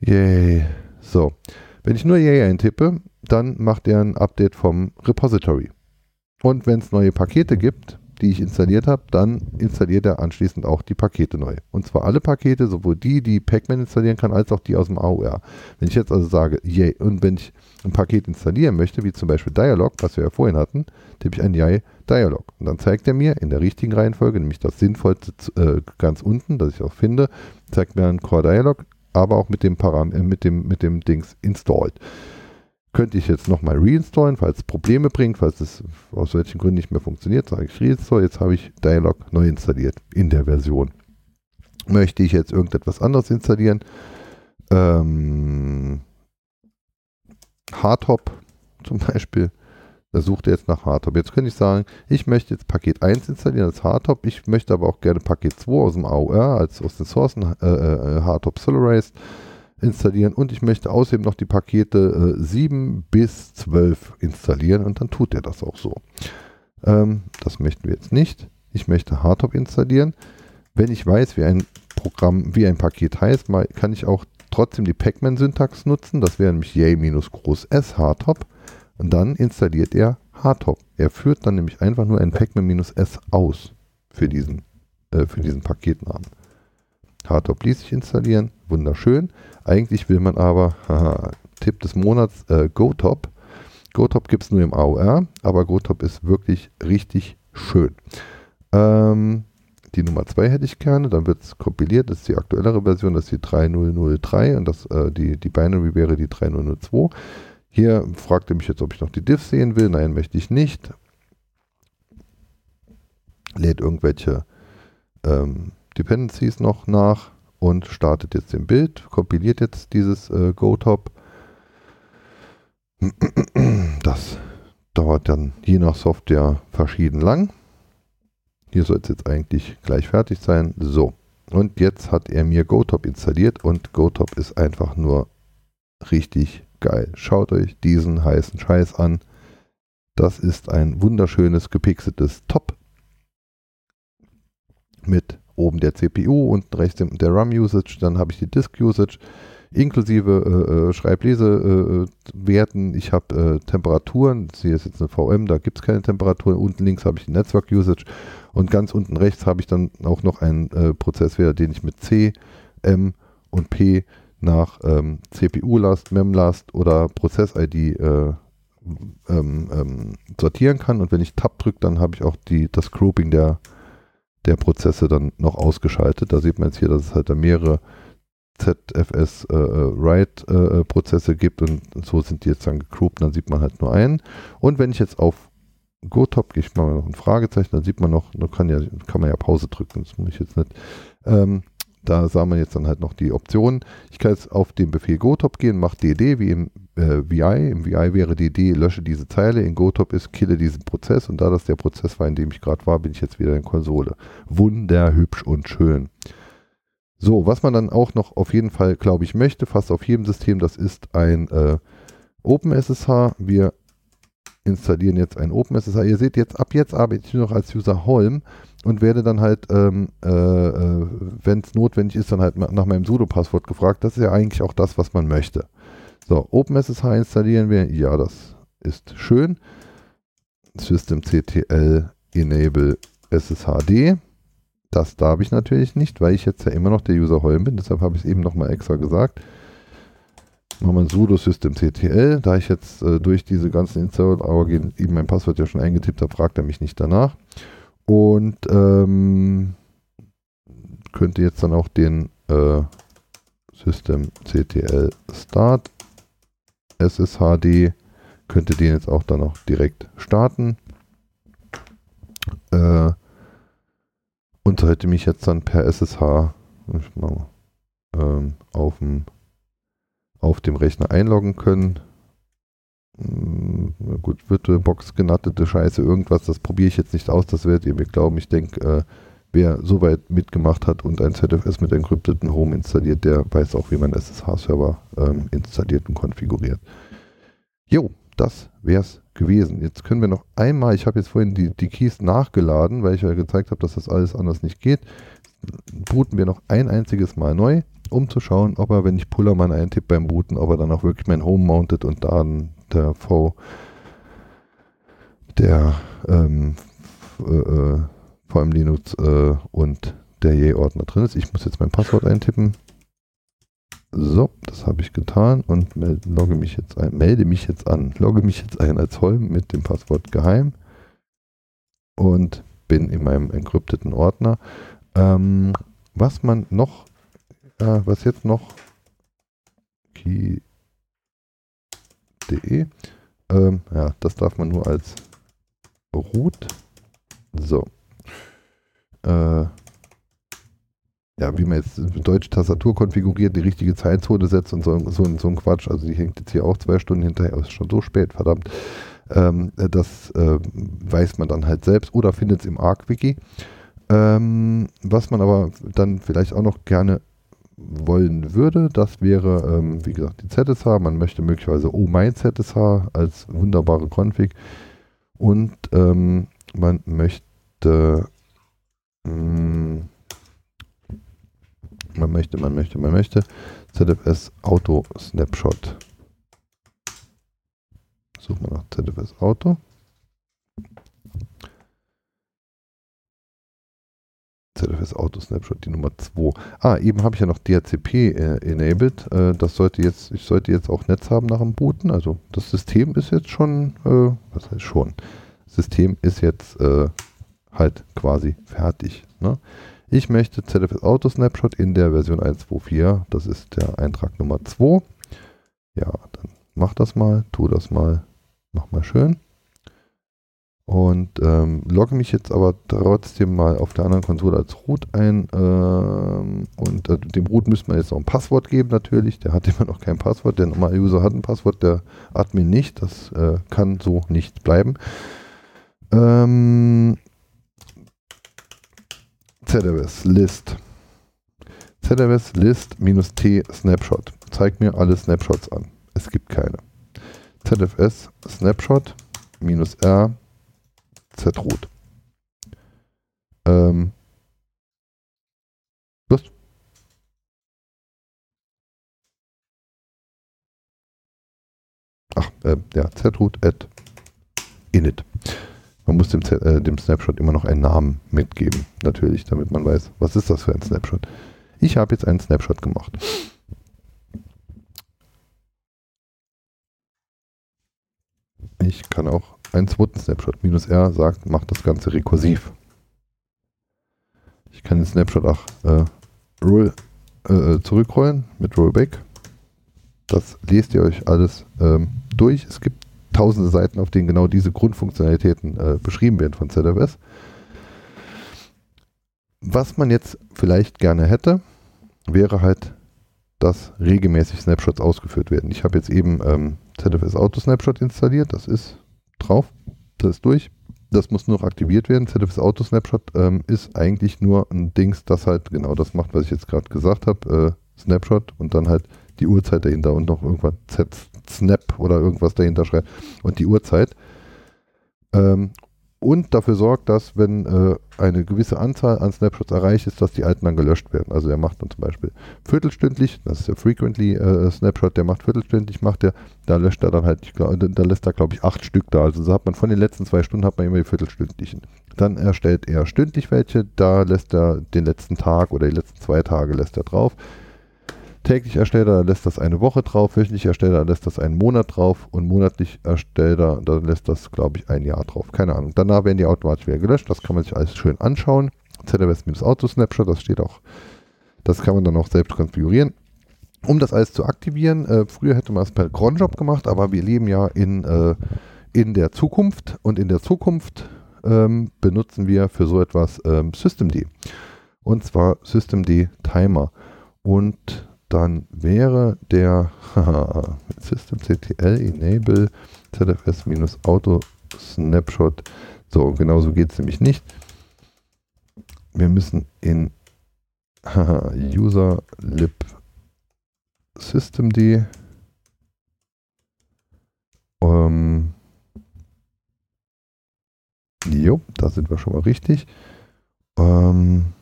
Yay. So, wenn ich nur Yay eintippe, dann macht er ein Update vom Repository. Und wenn es neue Pakete gibt, die ich installiert habe, dann installiert er anschließend auch die Pakete neu. Und zwar alle Pakete, sowohl die, die Pacman installieren kann, als auch die aus dem AOR. Wenn ich jetzt also sage, yay, und wenn ich ein Paket installieren möchte, wie zum Beispiel Dialog, was wir ja vorhin hatten, tippe ich ein yay Dialog. Und dann zeigt er mir in der richtigen Reihenfolge, nämlich das sinnvollste äh, ganz unten, das ich auch finde, zeigt mir ein Core Dialog, aber auch mit dem, Param äh, mit dem, mit dem Dings installed könnte ich jetzt nochmal reinstallen, falls es Probleme bringt, falls es aus welchen Gründen nicht mehr funktioniert, sage ich reinstall. Jetzt habe ich Dialog neu installiert in der Version. Möchte ich jetzt irgendetwas anderes installieren? Ähm, Hardtop zum Beispiel. er sucht er jetzt nach Hardtop. Jetzt könnte ich sagen, ich möchte jetzt Paket 1 installieren als Hardtop, ich möchte aber auch gerne Paket 2 aus dem AOR, als aus den Sourcen äh, äh, Hardtop Solarized installieren und ich möchte außerdem noch die Pakete äh, 7 bis 12 installieren und dann tut er das auch so. Ähm, das möchten wir jetzt nicht. Ich möchte Hardtop installieren. Wenn ich weiß, wie ein Programm, wie ein Paket heißt, mal, kann ich auch trotzdem die Pacman-Syntax nutzen. Das wäre nämlich yay-groß s Hardtop. Und dann installiert er Hardtop. Er führt dann nämlich einfach nur ein Pacman-S aus für diesen, äh, für diesen Paketnamen. Hardtop ließ sich installieren, wunderschön. Eigentlich will man aber, haha, Tipp des Monats, äh, GoTop. GoTop gibt es nur im AOR, aber GoTop ist wirklich richtig schön. Ähm, die Nummer 2 hätte ich gerne, dann wird es kompiliert, das ist die aktuellere Version, das ist die 3003 und das, äh, die, die Binary wäre die 3002. Hier fragt er mich jetzt, ob ich noch die Diffs sehen will. Nein, möchte ich nicht. Lädt irgendwelche ähm, Dependencies noch nach und startet jetzt den Bild, kompiliert jetzt dieses äh, GoTop. Das dauert dann je nach Software verschieden lang. Hier soll es jetzt eigentlich gleich fertig sein. So, und jetzt hat er mir GoTop installiert und GoTop ist einfach nur richtig geil. Schaut euch diesen heißen Scheiß an. Das ist ein wunderschönes gepixeltes Top mit oben der CPU und rechts der RAM-Usage. Dann habe ich die Disk-Usage inklusive äh, äh Schreiblesewerten. Äh, ich habe äh, Temperaturen. Hier ist jetzt eine VM, da gibt es keine Temperaturen. Unten links habe ich die Netzwerk-Usage und ganz unten rechts habe ich dann auch noch einen äh, Prozesswert, den ich mit C, M und P nach ähm, CPU-Last, Mem-Last oder Prozess-ID äh, ähm, ähm, sortieren kann. Und wenn ich Tab drücke, dann habe ich auch die, das Grouping der, der Prozesse dann noch ausgeschaltet. Da sieht man jetzt hier, dass es halt da mehrere ZFS äh, äh, Write äh, Prozesse gibt und so sind die jetzt dann gegrouped, dann sieht man halt nur einen. Und wenn ich jetzt auf GoTop gehe ich mal noch ein Fragezeichen, dann sieht man noch, da kann, ja, kann man ja Pause drücken, das muss ich jetzt nicht. Ähm, da sah man jetzt dann halt noch die Optionen. Ich kann jetzt auf den Befehl GoTop gehen, mache DD wie im äh, VI. Im VI wäre DD, lösche diese Zeile. In GoTop ist, kille diesen Prozess. Und da das der Prozess war, in dem ich gerade war, bin ich jetzt wieder in Konsole. Wunderhübsch und schön. So, was man dann auch noch auf jeden Fall, glaube ich, möchte, fast auf jedem System, das ist ein äh, OpenSSH. Wir installieren jetzt ein OpenSSH. Ihr seht jetzt, ab jetzt arbeite ich nur noch als User Holm und werde dann halt, ähm, äh, äh, wenn es notwendig ist, dann halt nach meinem sudo-Passwort gefragt. Das ist ja eigentlich auch das, was man möchte. So, OpenSSH installieren wir. Ja, das ist schön. Systemctl enable sshd. Das darf ich natürlich nicht, weil ich jetzt ja immer noch der User Holm bin. Deshalb habe ich es eben nochmal extra gesagt. Machen wir ein sudo systemctl. Da ich jetzt äh, durch diese ganzen Install-Hour eben mein Passwort ja schon eingetippt habe, fragt er mich nicht danach. Und ähm, könnte jetzt dann auch den äh, systemctl start SSHD könnte den jetzt auch dann auch direkt starten. Äh, und sollte mich jetzt dann per SSH ähm, auf, dem, auf dem Rechner einloggen können. Hm, gut, VirtualBox genattete Scheiße, irgendwas, das probiere ich jetzt nicht aus, das werdet ihr mir glauben. Ich denke, äh, wer soweit mitgemacht hat und ein ZFS mit encrypteten Home installiert, der weiß auch, wie man SSH-Server ähm, installiert und konfiguriert. Jo, das wäre es gewesen. Jetzt können wir noch einmal, ich habe jetzt vorhin die, die Keys nachgeladen, weil ich ja gezeigt habe, dass das alles anders nicht geht. Booten wir noch ein einziges Mal neu, um zu schauen, ob er, wenn ich Pullermann eintippe beim Booten, ob er dann auch wirklich mein Home mountet und da der V, der ähm, äh, äh VM Linux äh, und der Yay-Ordner drin ist. Ich muss jetzt mein Passwort eintippen. So, das habe ich getan und melde, logge mich jetzt ein, melde mich jetzt an, logge mich jetzt ein als Holm mit dem Passwort geheim und bin in meinem encrypteten Ordner. Ähm, was man noch, äh, was jetzt noch key.de, ähm, ja, das darf man nur als root. So. Äh, ja, wie man jetzt deutsche Tastatur konfiguriert, die richtige Zeitzone setzt und so, so, so ein Quatsch. Also die hängt jetzt hier auch zwei Stunden hinterher, ist schon so spät, verdammt. Ähm, äh, das äh, weiß man dann halt selbst oder findet es im ArcWiki. Ähm, was man aber dann vielleicht auch noch gerne wollen würde, das wäre, ähm, wie gesagt, die ZSH. Man möchte möglicherweise Oh My ZSH als wunderbare Config und ähm, man möchte man möchte, man möchte, man möchte ZFS Auto Snapshot. Suchen wir nach ZFS Auto. ZFS Auto Snapshot, die Nummer 2. Ah, eben habe ich ja noch DHCP äh, enabled. Äh, das sollte jetzt, ich sollte jetzt auch Netz haben nach dem Booten. Also das System ist jetzt schon, äh, was heißt schon? Das System ist jetzt äh, halt quasi fertig. Ne? Ich möchte ZFS Auto Snapshot in der Version 1.2.4. Das ist der Eintrag Nummer 2. Ja, dann mach das mal, tu das mal, mach mal schön. Und ähm, logge mich jetzt aber trotzdem mal auf der anderen Konsole als Root ein. Ähm, und äh, dem Root müsste man jetzt noch ein Passwort geben natürlich. Der hat immer noch kein Passwort. Der normale User hat ein Passwort, der Admin nicht. Das äh, kann so nicht bleiben. Ähm, ZFS List. ZFS List minus T Snapshot. Zeigt mir alle Snapshots an. Es gibt keine. ZFS Snapshot minus R zertruht. Ähm, was? Ach, äh, ja, zertruht at init. Man muss dem, äh, dem Snapshot immer noch einen Namen mitgeben, natürlich, damit man weiß, was ist das für ein Snapshot. Ich habe jetzt einen Snapshot gemacht. Ich kann auch einen zweiten Snapshot. Minus R sagt, macht das Ganze rekursiv. Ich kann den Snapshot auch äh, roll, äh, zurückrollen mit Rollback. Das lest ihr euch alles ähm, durch. Es gibt tausende Seiten, auf denen genau diese Grundfunktionalitäten äh, beschrieben werden von ZFS. Was man jetzt vielleicht gerne hätte, wäre halt, dass regelmäßig Snapshots ausgeführt werden. Ich habe jetzt eben ähm, ZFS Auto Snapshot installiert. Das ist drauf. Das ist durch. Das muss nur noch aktiviert werden. ZFS Auto Snapshot ähm, ist eigentlich nur ein Dings, das halt genau das macht, was ich jetzt gerade gesagt habe. Äh, Snapshot und dann halt die Uhrzeit dahinter und noch irgendwas Z Snap oder irgendwas dahinter schreibt und die Uhrzeit. Ähm, und dafür sorgt, dass wenn äh, eine gewisse Anzahl an Snapshots erreicht ist, dass die alten dann gelöscht werden. Also er macht dann zum Beispiel viertelstündlich, das ist der Frequently äh, Snapshot, der macht viertelstündlich, macht er, da löscht er dann halt, ich glaub, da lässt er glaube ich acht Stück da. Also so hat man von den letzten zwei Stunden hat man immer die viertelstündlichen. Dann erstellt er stündlich welche, da lässt er den letzten Tag oder die letzten zwei Tage lässt er drauf. Täglich erstellt er, lässt das eine Woche drauf, wöchentlich erstellt er, lässt das einen Monat drauf und monatlich erstellt er, da lässt das, glaube ich, ein Jahr drauf. Keine Ahnung. Danach werden die automatisch wieder gelöscht. Das kann man sich alles schön anschauen. ZFS-Auto-Snapshot, das steht auch, das kann man dann auch selbst konfigurieren. Um das alles zu aktivieren, äh, früher hätte man es per Cronjob gemacht, aber wir leben ja in, äh, in der Zukunft und in der Zukunft ähm, benutzen wir für so etwas ähm, Systemd. Und zwar Systemd Timer. Und dann wäre der systemctl enable zfs-auto snapshot. So, genauso geht es nämlich nicht. Wir müssen in user lib systemd ähm, jo, da sind wir schon mal richtig. Ähm,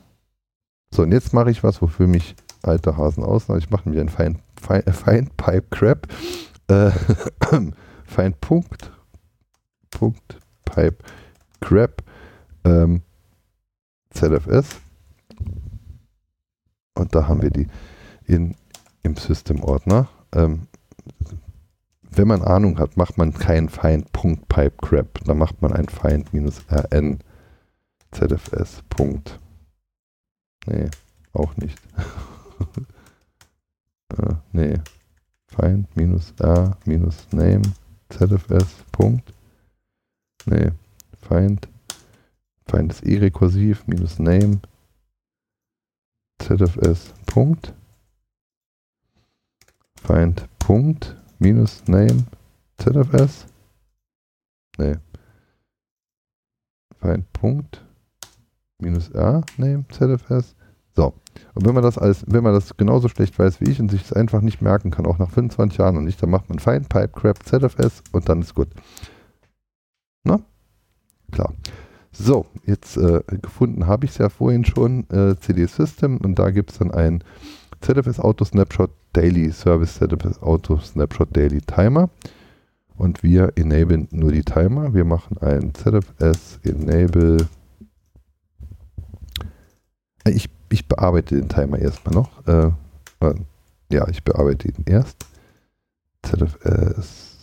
so, und jetzt mache ich was, wofür mich alte Hasen aus. Ich mache mir einen Fein, Fein, Fein Pipe Crap. Äh, Fein Punkt. Punkt Pipe Crap. Ähm, ZFS. Und da haben wir die in, im System-Ordner. Ähm, wenn man Ahnung hat, macht man keinen Find Punkt Pipe Crap. Da macht man ein Find minus RN ZFS Punkt. Nee, auch nicht. äh, nee. Find minus R minus Name ZFS Punkt. Nee. Find. Find ist eh rekursiv minus Name ZFS Punkt. Find Punkt minus Name ZFS Nee. Find Punkt minus R, nee, ZFS. So. Und wenn man das als, wenn man das genauso schlecht weiß wie ich und sich es einfach nicht merken kann, auch nach 25 Jahren und nicht, dann macht man Find Pipe Crap ZFS und dann ist gut. Na? Klar. So, jetzt äh, gefunden habe ich es ja vorhin schon, äh, CD System und da gibt es dann ein ZFS Auto Snapshot Daily Service ZFS Auto Snapshot Daily Timer und wir enablen nur die Timer. Wir machen ein ZFS Enable. Äh, Ich, ich bearbeite den Timer erstmal noch. Äh, äh, ja, ich bearbeite ihn erst. ZFS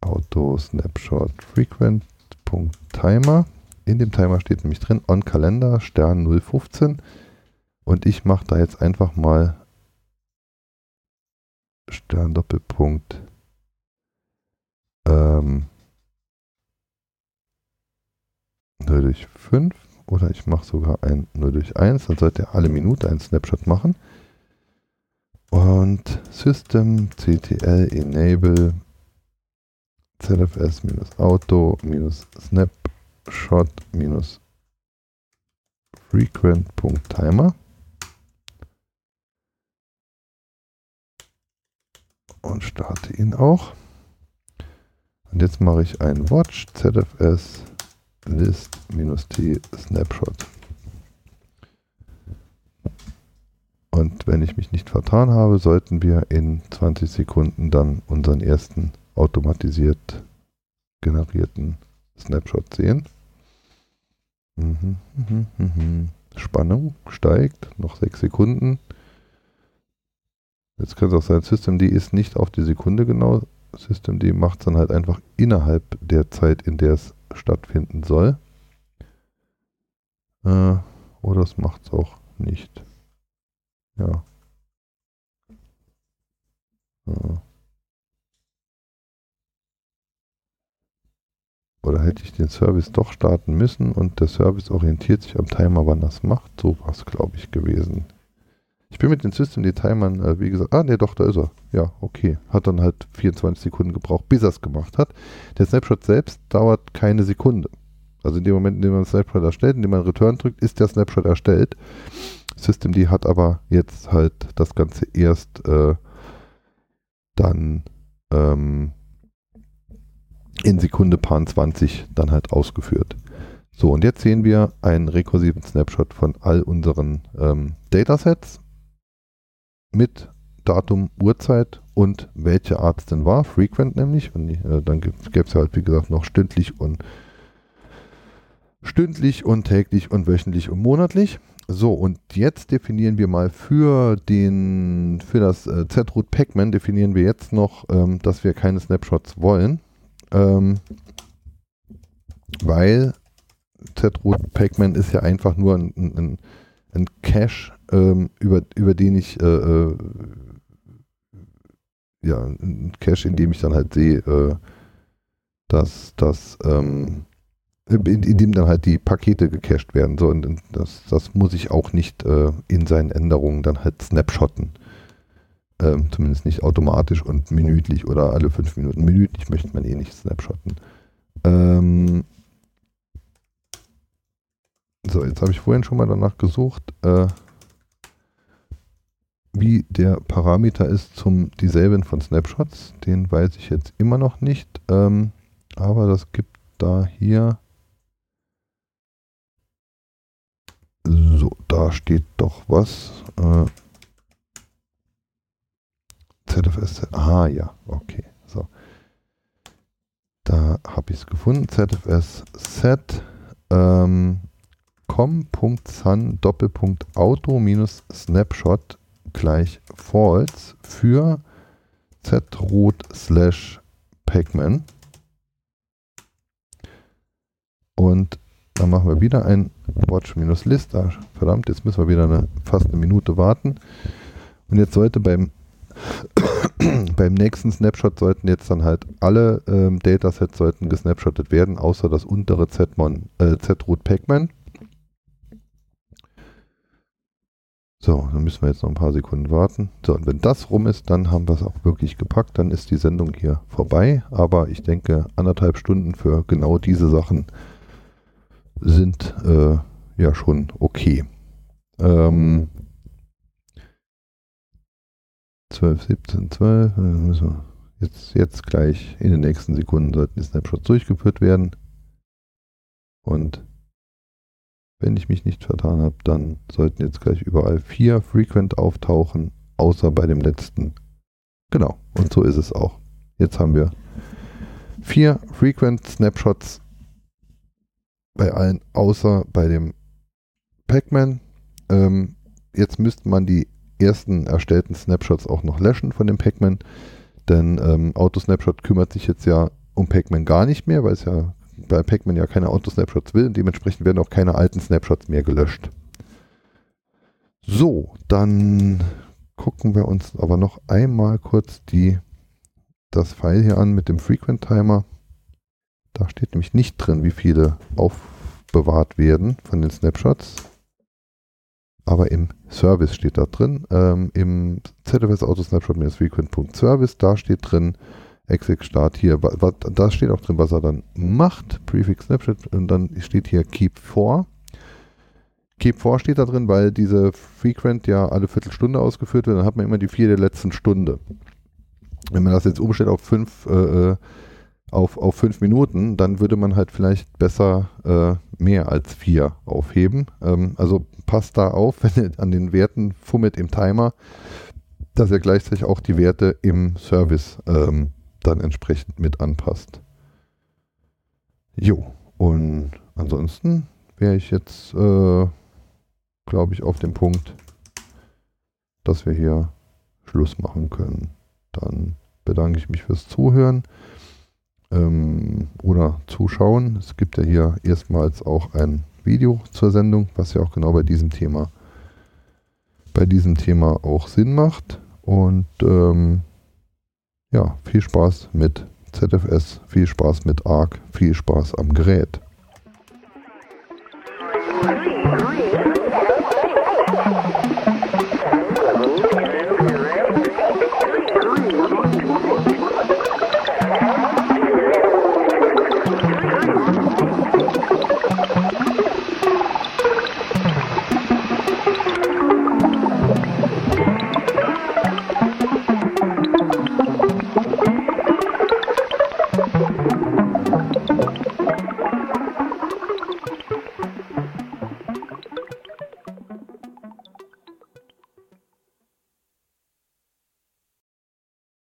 Auto Snapshot Frequent. Timer. In dem Timer steht nämlich drin On Kalender Stern 015 und ich mache da jetzt einfach mal Stern Doppelpunkt ähm, 0 durch 5 oder ich mache sogar ein 0 durch 1, dann sollte er alle Minute einen Snapshot machen. Und System CTL Enable ZFS minus Auto minus Snapshot Frequent.timer und starte ihn auch. Und jetzt mache ich ein Watch ZFS List minus T Snapshot. Und wenn ich mich nicht vertan habe, sollten wir in 20 Sekunden dann unseren ersten automatisiert generierten Snapshot sehen. Spannung steigt, noch 6 Sekunden. Jetzt kann es auch sein, Systemd ist nicht auf die Sekunde genau. Systemd macht es dann halt einfach innerhalb der Zeit, in der es stattfinden soll. Äh, oder es macht es auch nicht. Ja. Äh. Oder hätte ich den Service doch starten müssen und der Service orientiert sich am Timer, wann das macht? So war es, glaube ich, gewesen. Ich bin mit den System-Timern, äh, wie gesagt, ah, ne, doch, da ist er. Ja, okay. Hat dann halt 24 Sekunden gebraucht, bis er es gemacht hat. Der Snapshot selbst dauert keine Sekunde. Also in dem Moment, in dem man einen Snapshot erstellt, in dem man Return drückt, ist der Snapshot erstellt. Systemd hat aber jetzt halt das Ganze erst äh, dann ähm, in Sekunde paar 20 dann halt ausgeführt. So, und jetzt sehen wir einen rekursiven Snapshot von all unseren ähm, Datasets mit Datum, Uhrzeit und welche Art es denn war, frequent nämlich. Und äh, dann gäbe es halt, wie gesagt, noch stündlich und stündlich und täglich und wöchentlich und monatlich. So, und jetzt definieren wir mal für den, für das äh, Z-Root Pacman definieren wir jetzt noch, ähm, dass wir keine Snapshots wollen. Ähm, weil Z-Root Pacman ist ja einfach nur ein, ein, ein Cache, ähm, über, über den ich äh, äh, ja, ein Cache, in dem ich dann halt sehe, äh, dass das ähm, in, in, dem dann halt die Pakete gecached werden. So, und das, das muss ich auch nicht äh, in seinen Änderungen dann halt snapshotten. Ähm, zumindest nicht automatisch und minütlich oder alle fünf Minuten. Minütlich möchte man eh nicht snapshotten. Ähm so, jetzt habe ich vorhin schon mal danach gesucht, äh, wie der Parameter ist zum dieselben von Snapshots. Den weiß ich jetzt immer noch nicht. Ähm, aber das gibt da hier. So, da steht doch was. Äh, ZFS. Ah ja, okay. So. Da habe ich es gefunden. ZFS Set ähm, com.sun Doppelpunkt Auto minus Snapshot gleich false für zroot slash pacman. Und dann machen wir wieder ein watch minus list. Ah, verdammt, jetzt müssen wir wieder eine, fast eine Minute warten. Und jetzt sollte beim beim nächsten Snapshot sollten jetzt dann halt alle ähm, Datasets sollten gesnapshottet werden, außer das untere Zmon, äh, zroot pacman. So, dann müssen wir jetzt noch ein paar Sekunden warten. So, und wenn das rum ist, dann haben wir es auch wirklich gepackt. Dann ist die Sendung hier vorbei. Aber ich denke, anderthalb Stunden für genau diese Sachen sind äh, ja schon okay. Ähm, 12, 17, 12. dann müssen wir Jetzt, jetzt gleich in den nächsten Sekunden sollten die Snapshots durchgeführt werden. Und wenn ich mich nicht vertan habe, dann sollten jetzt gleich überall vier Frequent auftauchen, außer bei dem letzten. Genau, und so ist es auch. Jetzt haben wir vier Frequent Snapshots bei allen, außer bei dem Pac-Man. Ähm, jetzt müsste man die ersten erstellten Snapshots auch noch löschen von dem Pac-Man. Denn ähm, Auto-Snapshot kümmert sich jetzt ja um Pac-Man gar nicht mehr, weil es ja bei Pac-Man ja keine Auto-Snapshots will und dementsprechend werden auch keine alten Snapshots mehr gelöscht. So, dann gucken wir uns aber noch einmal kurz die, das File hier an mit dem Frequent Timer. Da steht nämlich nicht drin, wie viele aufbewahrt werden von den Snapshots aber im Service steht da drin. Ähm, Im ZFS Auto Snapshot-frequent.service, da steht drin, exec start hier, da steht auch drin, was er dann macht, Prefix Snapshot und dann steht hier keep for. Keep for steht da drin, weil diese Frequent ja alle Viertelstunde ausgeführt wird, dann hat man immer die vier der letzten Stunde. Wenn man das jetzt umstellt auf fünf, äh, äh auf, auf fünf Minuten, dann würde man halt vielleicht besser äh, mehr als vier aufheben. Ähm, also passt da auf, wenn ihr an den Werten fummelt im Timer, dass er gleichzeitig auch die Werte im Service ähm, dann entsprechend mit anpasst. Jo, und ansonsten wäre ich jetzt, äh, glaube ich, auf dem Punkt, dass wir hier Schluss machen können. Dann bedanke ich mich fürs Zuhören ähm, oder Zuschauen. Es gibt ja hier erstmals auch ein Video zur Sendung, was ja auch genau bei diesem Thema, bei diesem Thema auch Sinn macht. Und ähm, ja, viel Spaß mit ZFS, viel Spaß mit ARC, viel Spaß am Gerät.